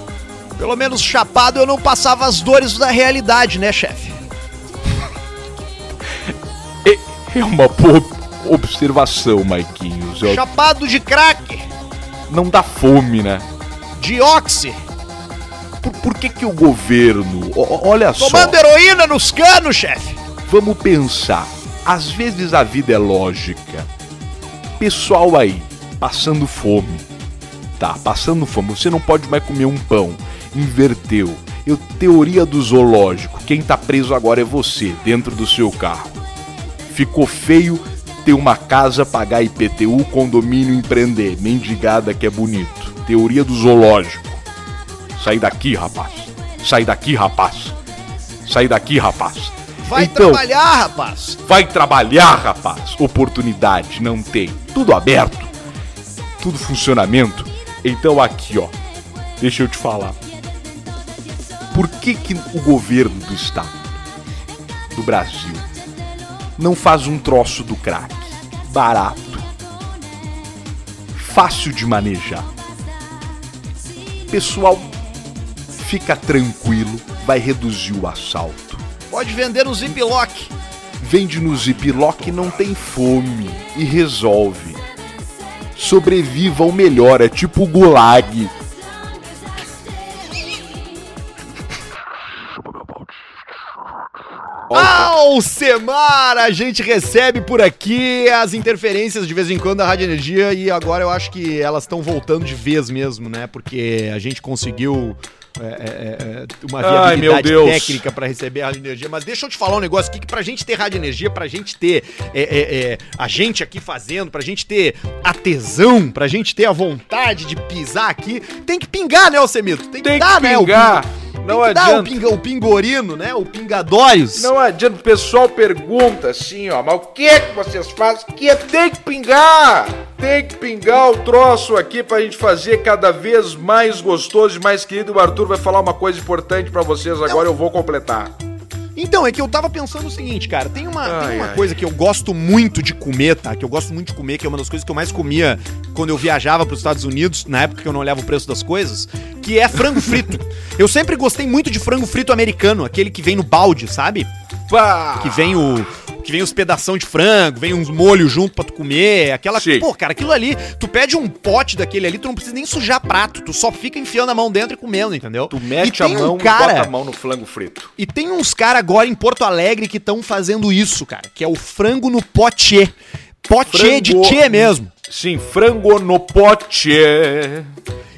S1: Pelo menos chapado eu não passava as dores da realidade, né, chefe?
S2: É, é uma boa observação, Maiquinhos. Eu-
S1: Chapado de crack,
S2: Não dá fome, né?
S1: de
S2: Por, por que que o governo... o- olha só.
S1: tomando heroína nos canos, chefe.
S2: Vamos pensar. Às vezes a vida é lógica. Pessoal aí, passando fome. Tá, passando fome. Você não pode mais comer um pão. Inverteu. Eu, teoria do zoológico. Quem tá preso agora é você, dentro do seu carro. Ficou feio ter uma casa, pagar IPTU, condomínio, empreender. Mendigada que é bonito. Teoria do zoológico. Sai daqui, rapaz. Sai daqui, rapaz. Sai daqui, rapaz.
S1: Vai
S2: Então-
S1: trabalhar, rapaz.
S2: Vai trabalhar, rapaz. Oportunidade não tem. Tudo aberto. Tudo funcionamento. Então aqui, ó. Deixa eu te falar. Por que que o governo do estado do Brasil não faz um troço do crack barato, fácil de manejar? Pessoal, fica tranquilo, vai reduzir o assalto
S1: Pode vender no Ziploc.
S2: vende no Ziploc não tem fome e resolve. Sobreviva ou melhor, é tipo o gulag.
S1: Alcemar, a gente recebe por aqui as interferências de vez em quando da Rádio Energia e agora eu acho que elas estão voltando de vez mesmo, né? Porque a gente conseguiu é, é, é, uma
S2: Ai, meu
S1: viabilidade
S2: Deus.
S1: técnica para receber a Rádio Energia. Mas deixa eu te falar um negócio aqui que pra gente ter Rádio Energia, pra gente ter é, é, é, a gente aqui fazendo, pra gente ter a tesão, pra gente ter a vontade de pisar aqui, tem que pingar, né, Alcemito? Tem que
S2: Tem
S1: dar,
S2: que
S1: né? o
S2: pingar. Não
S1: o,
S2: adianta.
S1: pinga, o pingorino, né? O pingadórios.
S2: Não adianta, o pessoal pergunta assim, ó, mas o que é que vocês fazem? Que é, tem que pingar! Tem que pingar o troço aqui pra gente fazer cada vez mais gostoso e mais querido. O Arthur vai falar uma coisa importante pra vocês agora, eu vou completar.
S1: Então, é que eu tava pensando o seguinte, cara, tem uma, tem
S2: Ai,
S1: uma
S2: ai.
S1: coisa que eu gosto muito de comer, tá? Que eu gosto muito de comer, que é uma das coisas que eu mais comia quando eu viajava pros Estados Unidos, na época que eu não olhava o preço das coisas, que é frango frito. eu sempre gostei muito de frango frito americano, aquele que vem no balde, sabe?
S2: Pá!
S1: Que vem o que vem os pedação de frango, vem uns molhos junto pra tu comer, aquela,
S2: Sim.
S1: pô, cara, aquilo ali, tu pede um pote daquele ali, tu não precisa nem sujar prato, tu só fica enfiando a mão dentro e comendo, entendeu?
S2: Tu mete
S1: E
S2: a mão
S1: um
S2: e
S1: cara,
S2: bota a mão no flango frito.
S1: e tem uns caras agora em Porto Alegre que estão fazendo isso, cara. Que é o frango no pote. Pote de
S2: Frango-
S1: tchê mesmo.
S2: Sim, frango no pote.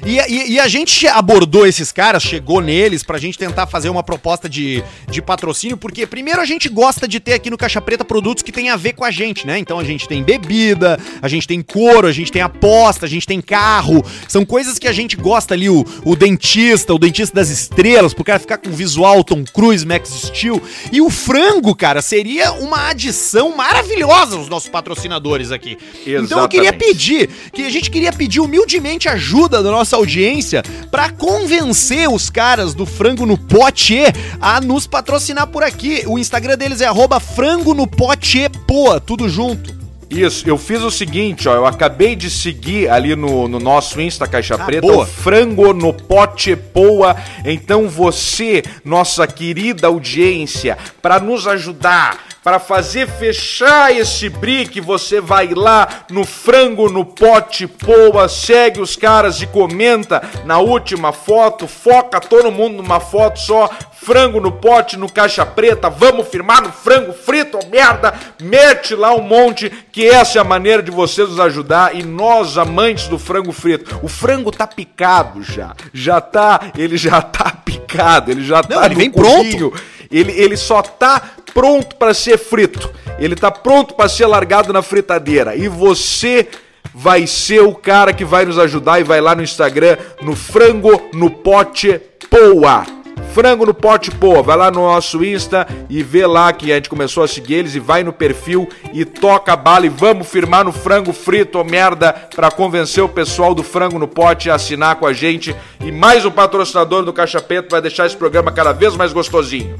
S1: E, e- e a gente abordou esses caras, chegou neles pra gente tentar fazer uma proposta de, de patrocínio, porque primeiro a gente gosta de ter aqui no Caixa Preta produtos que tem a ver com a gente, né? Então a gente tem bebida, a gente tem couro, a gente tem aposta, a gente tem carro. São coisas que a gente gosta ali, o, o dentista, o dentista das estrelas, pro cara ficar com visual Tom Cruise, Max Steel. E o frango, cara, seria uma adição maravilhosa aos nossos patrocinadores aqui. Então eu queria
S2: Exatamente.
S1: pedir, que a gente queria pedir humildemente ajuda da nossa audiência pra convencer os caras do Frango no Pote a nos patrocinar por aqui. O Instagram deles é arroba frango no pote poa, tudo junto.
S2: Isso, eu fiz o seguinte, ó, eu acabei de seguir ali no, no nosso Insta Caixa
S1: Ah,
S2: Preta,
S1: boa.
S2: o frango no pote poa. Então você, nossa querida audiência, para nos ajudar, para fazer fechar esse brick, você vai lá no frango no pote poa, segue os caras e comenta na última foto, foca todo mundo numa foto só, frango no pote, no caixa preta, vamos firmar no frango frito, merda, mete lá um monte, que essa é a maneira de vocês nos ajudar, e nós, amantes do frango frito, o frango tá picado já, já tá, ele já tá picado, ele já tá
S1: ele vem
S2: cubinho, Ele, ele só tá pronto para ser frito. Ele tá pronto para ser largado na fritadeira. E você vai ser o cara que vai nos ajudar e vai lá no Instagram no frango no pote poa. Frango no Pote Poa, vai lá no nosso Insta e vê lá que a gente começou a seguir eles e vai no perfil e toca a bala e vamos firmar no frango frito ou merda para convencer o pessoal do Frango no Pote a assinar com a gente e mais um patrocinador do Caixa Preto vai deixar esse programa cada vez mais gostosinho.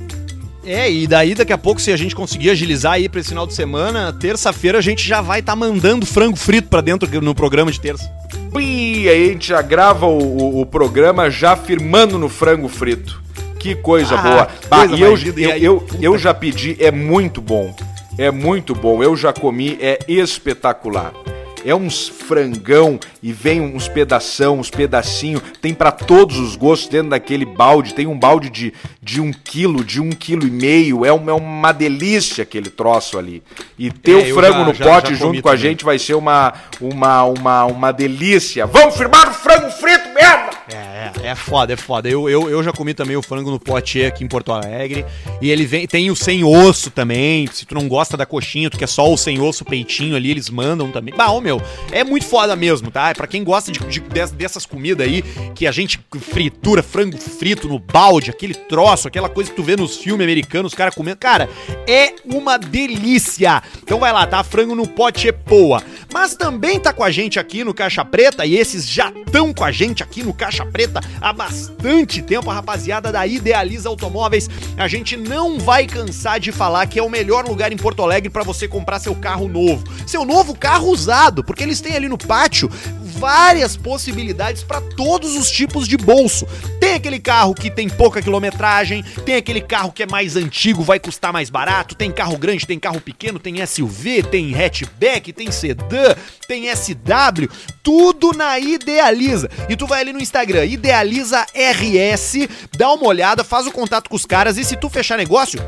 S1: É, e daí daqui a pouco, se a gente conseguir agilizar aí pra esse final de semana, terça-feira a gente já vai estar tá mandando frango frito pra dentro no programa de terça.
S2: E aí a gente já grava o, o, o programa já firmando no frango frito. Que coisa
S1: Ah,
S2: boa.
S1: coisa
S2: e eu,
S1: aí,
S2: eu, eu já pedi, é muito bom. É muito bom. Eu já comi, é espetacular. É uns frangão e vem uns pedação, uns pedacinhos. Tem pra todos os gostos dentro daquele balde. Tem um balde de, de um quilo, de um quilo e meio. É, um- é uma delícia aquele troço ali. E ter
S1: É,
S2: o frango
S1: já-
S2: no
S1: já-
S2: pote
S1: já
S2: junto com a
S1: também.
S2: gente vai ser uma, uma, uma, uma delícia. Vamos firmar o frango frito, merda!
S1: É, é, foda, é foda. Eu, eu, eu já comi também o frango no pote aqui em Porto Alegre. E ele vem, tem o sem osso também. Se tu não gosta da coxinha, tu quer só o sem osso, o peitinho ali, eles mandam também. Bah, ô meu, é muito foda mesmo, tá? É pra quem gosta de, de- des- dessas comidas aí, que a gente fritura, frango frito no balde, aquele troço, aquela coisa que tu vê nos filmes americanos, os caras comendo. Cara, é uma delícia. Então vai lá, tá? Frango no pote é poa. Mas também tá com a gente aqui no Caixa Preta, e esses já estão com a gente aqui no Caixa Preta há bastante tempo, a rapaziada da Idealiza Automóveis. A gente não vai cansar de falar que é o melhor lugar em Porto Alegre para você comprar seu carro novo. Seu novo carro usado, porque eles têm ali no pátio várias possibilidades para todos os tipos de bolso. Tem aquele carro que tem pouca quilometragem, tem aquele carro que é mais antigo, vai custar mais barato, tem carro grande, tem carro pequeno, tem SUV, tem hatchback, tem sedã, tem SW, tudo na Idealiza. E tu vai ali no Instagram, Idealiza RS, dá uma olhada, faz o contato com os caras e se tu fechar negócio,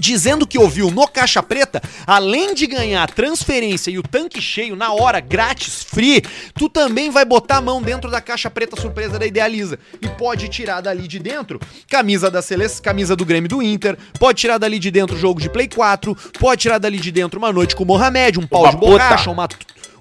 S1: dizendo que ouviu no Caixa Preta, além de ganhar a transferência e o tanque cheio na hora, grátis, free, tu também vai botar a mão dentro da Caixa Preta surpresa da Idealiza. E pode tirar dali de dentro camisa da Celeste, camisa do Grêmio do Inter, pode tirar dali de dentro jogo de Play 4, pode tirar dali de dentro uma noite com o Mohamed, um pau
S2: Uma
S1: de borracha, uma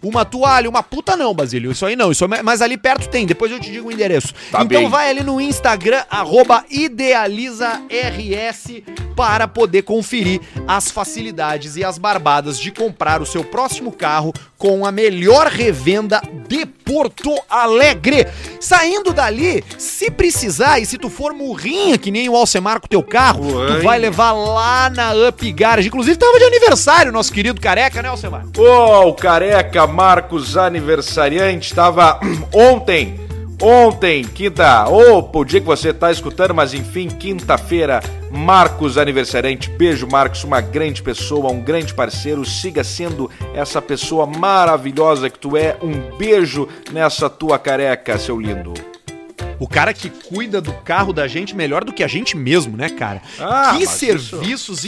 S1: uma toalha, uma puta não, Basílio. Isso aí não. Isso é- mas ali perto tem. Depois eu te digo o endereço.
S2: Tá
S1: então
S2: bem.
S1: vai ali no Instagram, arroba idealizaRS, para poder conferir as facilidades e as barbadas de comprar o seu próximo carro com a melhor revenda de Porto Alegre. Saindo dali, se precisar e se tu for murrinha, que nem o Alcemar com teu carro, tu vai levar lá na Up Garage. Inclusive, tava de aniversário nosso querido careca, né, Alcemar?
S2: Ô, o careca Marcos aniversariante, estava ontem, ontem, quinta, ou o dia que você tá escutando, mas enfim, quinta-feira, Marcos aniversariante. Beijo, Marcos, uma grande pessoa, um grande parceiro. Siga sendo essa pessoa maravilhosa que tu é. Um beijo nessa tua careca, seu lindo.
S1: O cara que cuida do carro da gente melhor do que a gente mesmo, né, cara?
S2: Ah,
S1: que serviços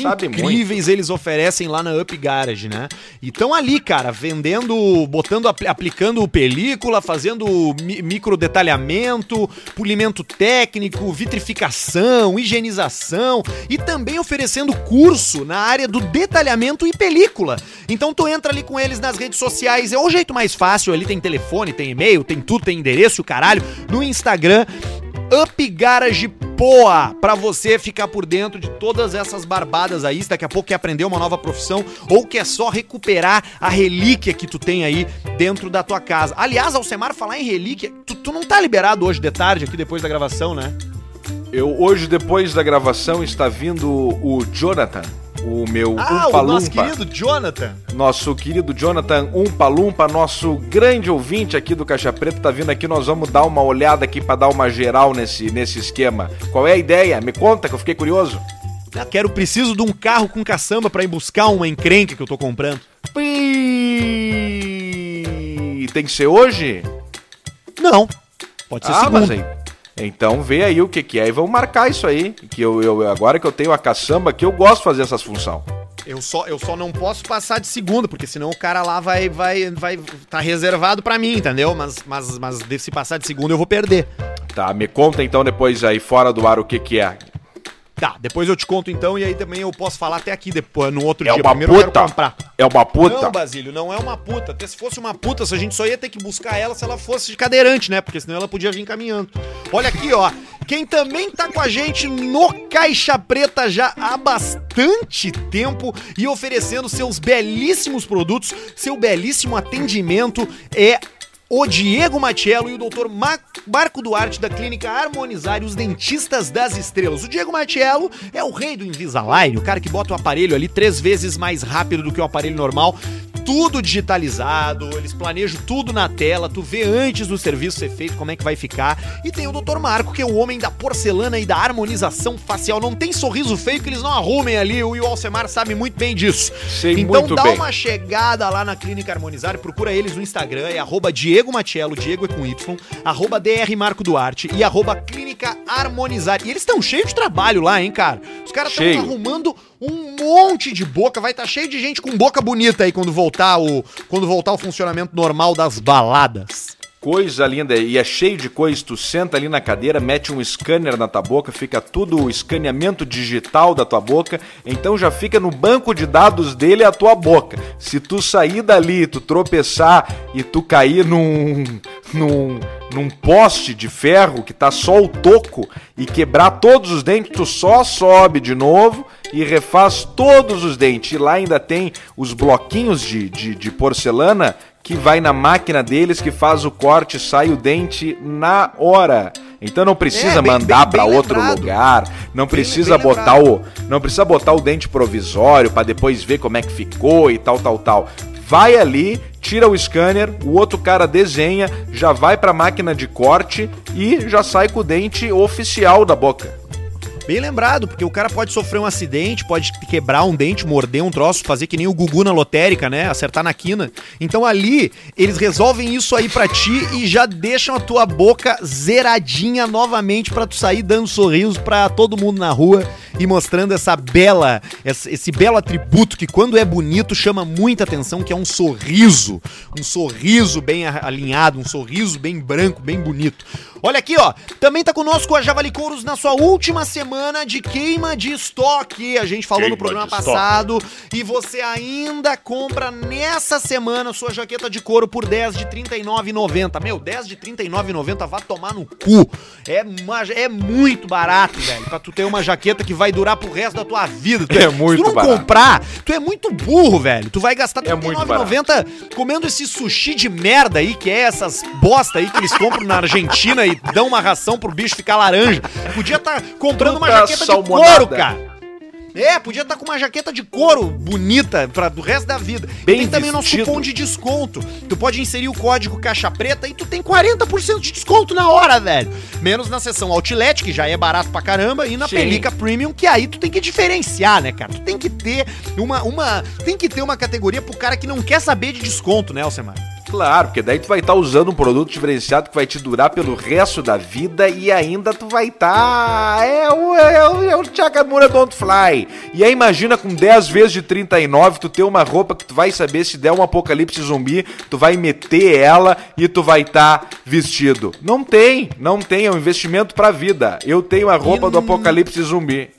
S1: incríveis eles oferecem lá na Up Garage, né? E tão ali, cara, vendendo, botando, apli- aplicando película, fazendo mi- micro detalhamento, polimento técnico, vitrificação, higienização e também oferecendo curso na área do detalhamento e película. Então tu entra ali com eles nas redes sociais, é o jeito mais fácil, ali tem telefone, tem e-mail, tem tudo, tem endereço, caralho, no Instagram, Up Garage Poa, pra você ficar por dentro de todas essas barbadas aí, se daqui a pouco quer aprender uma nova profissão ou quer só recuperar a relíquia que tu tem aí dentro da tua casa. Aliás, Alcemar, falar em relíquia, tu, tu não tá liberado hoje de tarde aqui depois da gravação, né?
S2: Eu hoje, depois da gravação, está vindo o Jonathan, o meu
S1: Ah,
S2: Umpa
S1: o nosso
S2: Lumpa.
S1: querido Jonathan.
S2: Nosso querido Jonathan Umpa Lumpa, nosso grande ouvinte aqui do Caixa Preta, tá vindo aqui. Nós vamos dar uma olhada aqui pra dar uma geral nesse, nesse esquema. Qual é a ideia? Me conta que eu fiquei curioso.
S1: Ah, quero, preciso de um carro com caçamba pra ir buscar uma encrenca que eu tô comprando.
S2: Pi- Tem que ser hoje?
S1: Não, pode ser
S2: Ah,
S1: segundo.
S2: mas aí. Então vê aí o que, que é e vamos marcar isso aí. Que eu, eu, agora que eu tenho a caçamba aqui, eu gosto de fazer essas funções.
S1: Eu só, eu só não posso passar de segunda, porque senão o cara lá vai vai vai tá reservado pra mim, entendeu? Mas mas mas se passar de segunda eu vou perder.
S2: Tá, me conta então depois aí fora do ar o que, que é.
S1: Tá, depois eu te conto então, e aí também eu posso falar até aqui depois, no outro
S2: É
S1: dia.
S2: uma
S1: Primeiro eu quero
S2: puta.
S1: comprar.
S2: É uma puta.
S1: Não, Basílio, não é uma puta. Até se fosse uma puta, a gente só ia ter que buscar ela se ela fosse de cadeirante, né? Porque senão ela podia vir caminhando. Olha aqui, ó. Quem também tá com a gente no Caixa Preta já há bastante tempo e oferecendo seus belíssimos produtos, seu belíssimo atendimento é o Diego Matiello e o Dr. Ma- Marco Duarte da Clínica Harmonizar e os dentistas das estrelas. O Diego Matiello é o rei do Invisalign, o cara que bota o aparelho ali três vezes mais rápido do que o aparelho normal. Tudo digitalizado, eles planejam tudo na tela, tu vê antes do serviço ser feito como é que vai ficar. E tem o Dr. Marco, que é o homem da porcelana e da harmonização facial. Não tem sorriso feio que eles não arrumem ali, o Alcemar sabe muito bem disso.
S2: Sei
S1: então dá
S2: bem.
S1: uma chegada lá na Clínica Harmonizar e procura eles no Instagram, é arroba Diego Matiello, Diego é com Y, arroba DR Marco Duarte e arroba Clínica Harmonizar. E eles estão cheios de trabalho lá, hein, cara? Os caras estão arrumando um monte de boca, vai estar cheio de gente com boca bonita aí quando voltar o quando voltar o funcionamento normal das baladas.
S2: Coisa linda, e é cheio de coisa. Tu senta ali na cadeira, mete um scanner na tua boca, fica tudo o escaneamento digital da tua boca, então já fica no banco de dados dele a tua boca. Se tu sair dali, tu tropeçar e tu cair num, num, num poste de ferro que tá só o toco e quebrar todos os dentes, tu só sobe de novo e refaz todos os dentes. E lá ainda tem os bloquinhos de, de, de porcelana que vai na máquina deles, que faz o corte, sai o dente na hora. Então não precisa
S1: É, bem-
S2: mandar
S1: bem
S2: outro
S1: lembrado.
S2: lugar, não
S1: Bem-
S2: precisa
S1: bem
S2: botar
S1: lembrado.
S2: o não precisa botar o dente provisório pra depois ver como é que ficou e tal tal tal. Vai ali, tira o scanner, o outro cara desenha, já vai pra máquina de corte e já sai com o dente oficial da boca.
S1: Bem lembrado, porque o cara pode sofrer um acidente, pode quebrar um dente, morder um troço, fazer que nem o Gugu na lotérica, né? Acertar na quina. Então ali, eles resolvem isso aí pra ti e já deixam a tua boca zeradinha novamente pra tu sair dando sorriso pra todo mundo na rua e mostrando essa bela, esse, belo atributo que quando é bonito chama muita atenção, que é um sorriso. Um sorriso bem alinhado, um sorriso bem branco, bem bonito. Olha aqui, ó. Também tá conosco a Javali Couros na sua última semana de queima de estoque. A gente falou
S3: Queima
S1: no programa
S3: de estoque.
S1: passado. E você ainda compra nessa semana sua jaqueta de couro por 10 de R$ 39,90. Meu, 10 de R$ 39,90 vá tomar no cu. É, uma- é muito barato, velho. Pra tu ter uma jaqueta que vai durar pro resto da tua vida. Tu
S2: É muito
S1: Se tu não
S2: barato.
S1: comprar, tu é muito burro, velho. Tu vai gastar
S2: É
S1: R$
S2: muito
S1: 39,90 comendo esse sushi de merda aí, que é essas bosta aí que eles compram na Argentina e dão uma ração pro bicho ficar laranja. Podia estar comprando uma
S2: Fruta
S1: jaqueta de
S2: salmonada.
S1: couro, cara. É, podia estar com uma jaqueta de couro bonita para do resto da vida.
S2: Bem
S1: e tem também nosso
S2: vestido.
S1: cupom de desconto. Tu pode inserir o código Caixa Preta e tu tem 40% de desconto na hora, velho. Menos na seção Outlet, que já é barato pra caramba, e na
S2: Sim.
S1: Pelica Premium, que aí tu tem que diferenciar, né, cara? Tu tem que ter uma, uma, tem que ter uma categoria pro cara que não quer saber de desconto, né, Alcemar?
S2: Claro, porque daí tu vai estar usando um produto diferenciado que vai te durar pelo resto da vida e ainda tu vai estar. É o, é o, é o Chakamura Don't Fly. E aí imagina com 10 vezes de 39, tu ter uma roupa que tu vai saber se der um apocalipse zumbi, tu vai meter ela e tu vai estar vestido. Não tem, não tem, é um investimento pra vida. Eu tenho a roupa do
S1: E-
S2: apocalipse zumbi.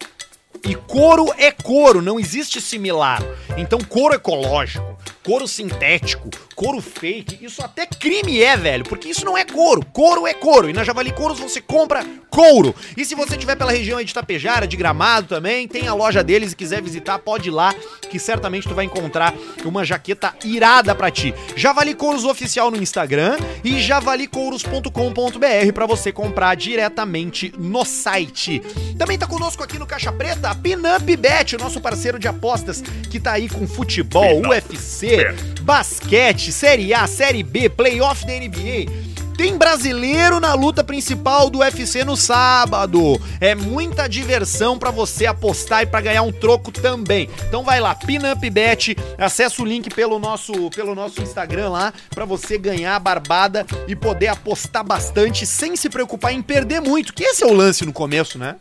S1: E couro é couro, não existe similar. Então, couro ecológico, couro sintético, couro fake, isso até crime é, velho, porque isso não é couro. Couro é couro. E na Javali Couros você compra couro. E se você estiver pela região aí de Tapejara, de Gramado também, tem a loja deles e quiser visitar, pode ir lá, que certamente tu vai encontrar uma jaqueta irada pra ti. Javali Couros oficial no Instagram e javalicouros.com.br pra você comprar diretamente no site. Também tá conosco aqui no Caixa Preta a Pinup Bet, o nosso parceiro de apostas que tá aí com futebol, UFC, basquete, Série A, Série B, playoff da NBA. Tem brasileiro na luta principal do UFC no sábado. É muita diversão pra você apostar e pra ganhar um troco também. Então vai lá, Pinup Bet, acessa o link pelo nosso, pelo nosso Instagram lá pra você ganhar a barbada e poder apostar bastante sem se preocupar em perder muito. Que esse é o lance no começo, né?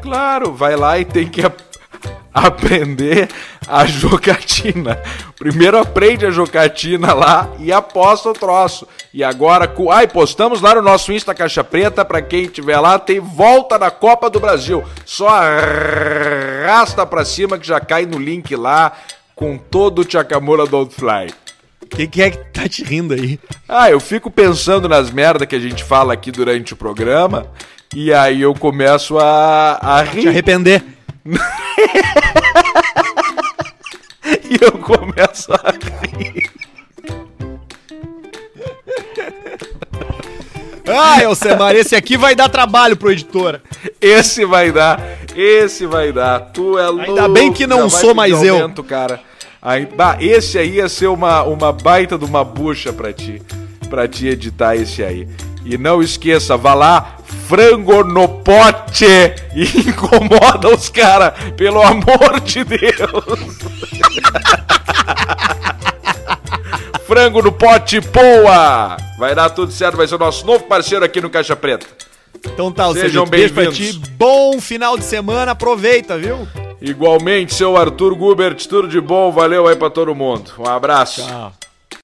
S2: Claro, vai lá e tem que aprender a jocatina. Primeiro aprende a jocatina lá e aposta o troço. E agora, com... ai, postamos lá no nosso Insta Caixa Preta, pra quem tiver lá, tem volta da Copa do Brasil. Só arrasta pra cima que já cai no link lá com todo o Chakamura Don't Fly.
S1: Quem que é que tá te rindo aí?
S2: Ah, eu fico pensando nas merda que a gente fala aqui durante o programa e aí eu começo a, a
S1: Te
S2: rir.
S1: arrepender.
S2: E eu começo a rir.
S1: Ah, Elcemar, esse aqui vai dar trabalho pro editor.
S2: Esse vai dar, esse vai dar. Tu é louco.
S1: Ainda bem que não sou mais eu.
S2: aumento, cara. Aí, bah, esse aí ia ser uma, uma baita de uma bucha pra ti. Pra ti editar esse aí. E não esqueça, vá lá, frango no pote e incomoda os caras, pelo amor de Deus. frango no pote, boa! Vai dar tudo certo, vai ser o nosso novo parceiro aqui no Caixa Preta.
S1: Então tá,
S2: Sejam
S1: Sejam beijo pra ti.
S2: bem-vindos.
S1: Bom final de semana, aproveita, viu?
S2: Igualmente, seu Arthur Gubert, tudo de bom, valeu aí pra todo mundo. Um abraço.
S1: Tchau.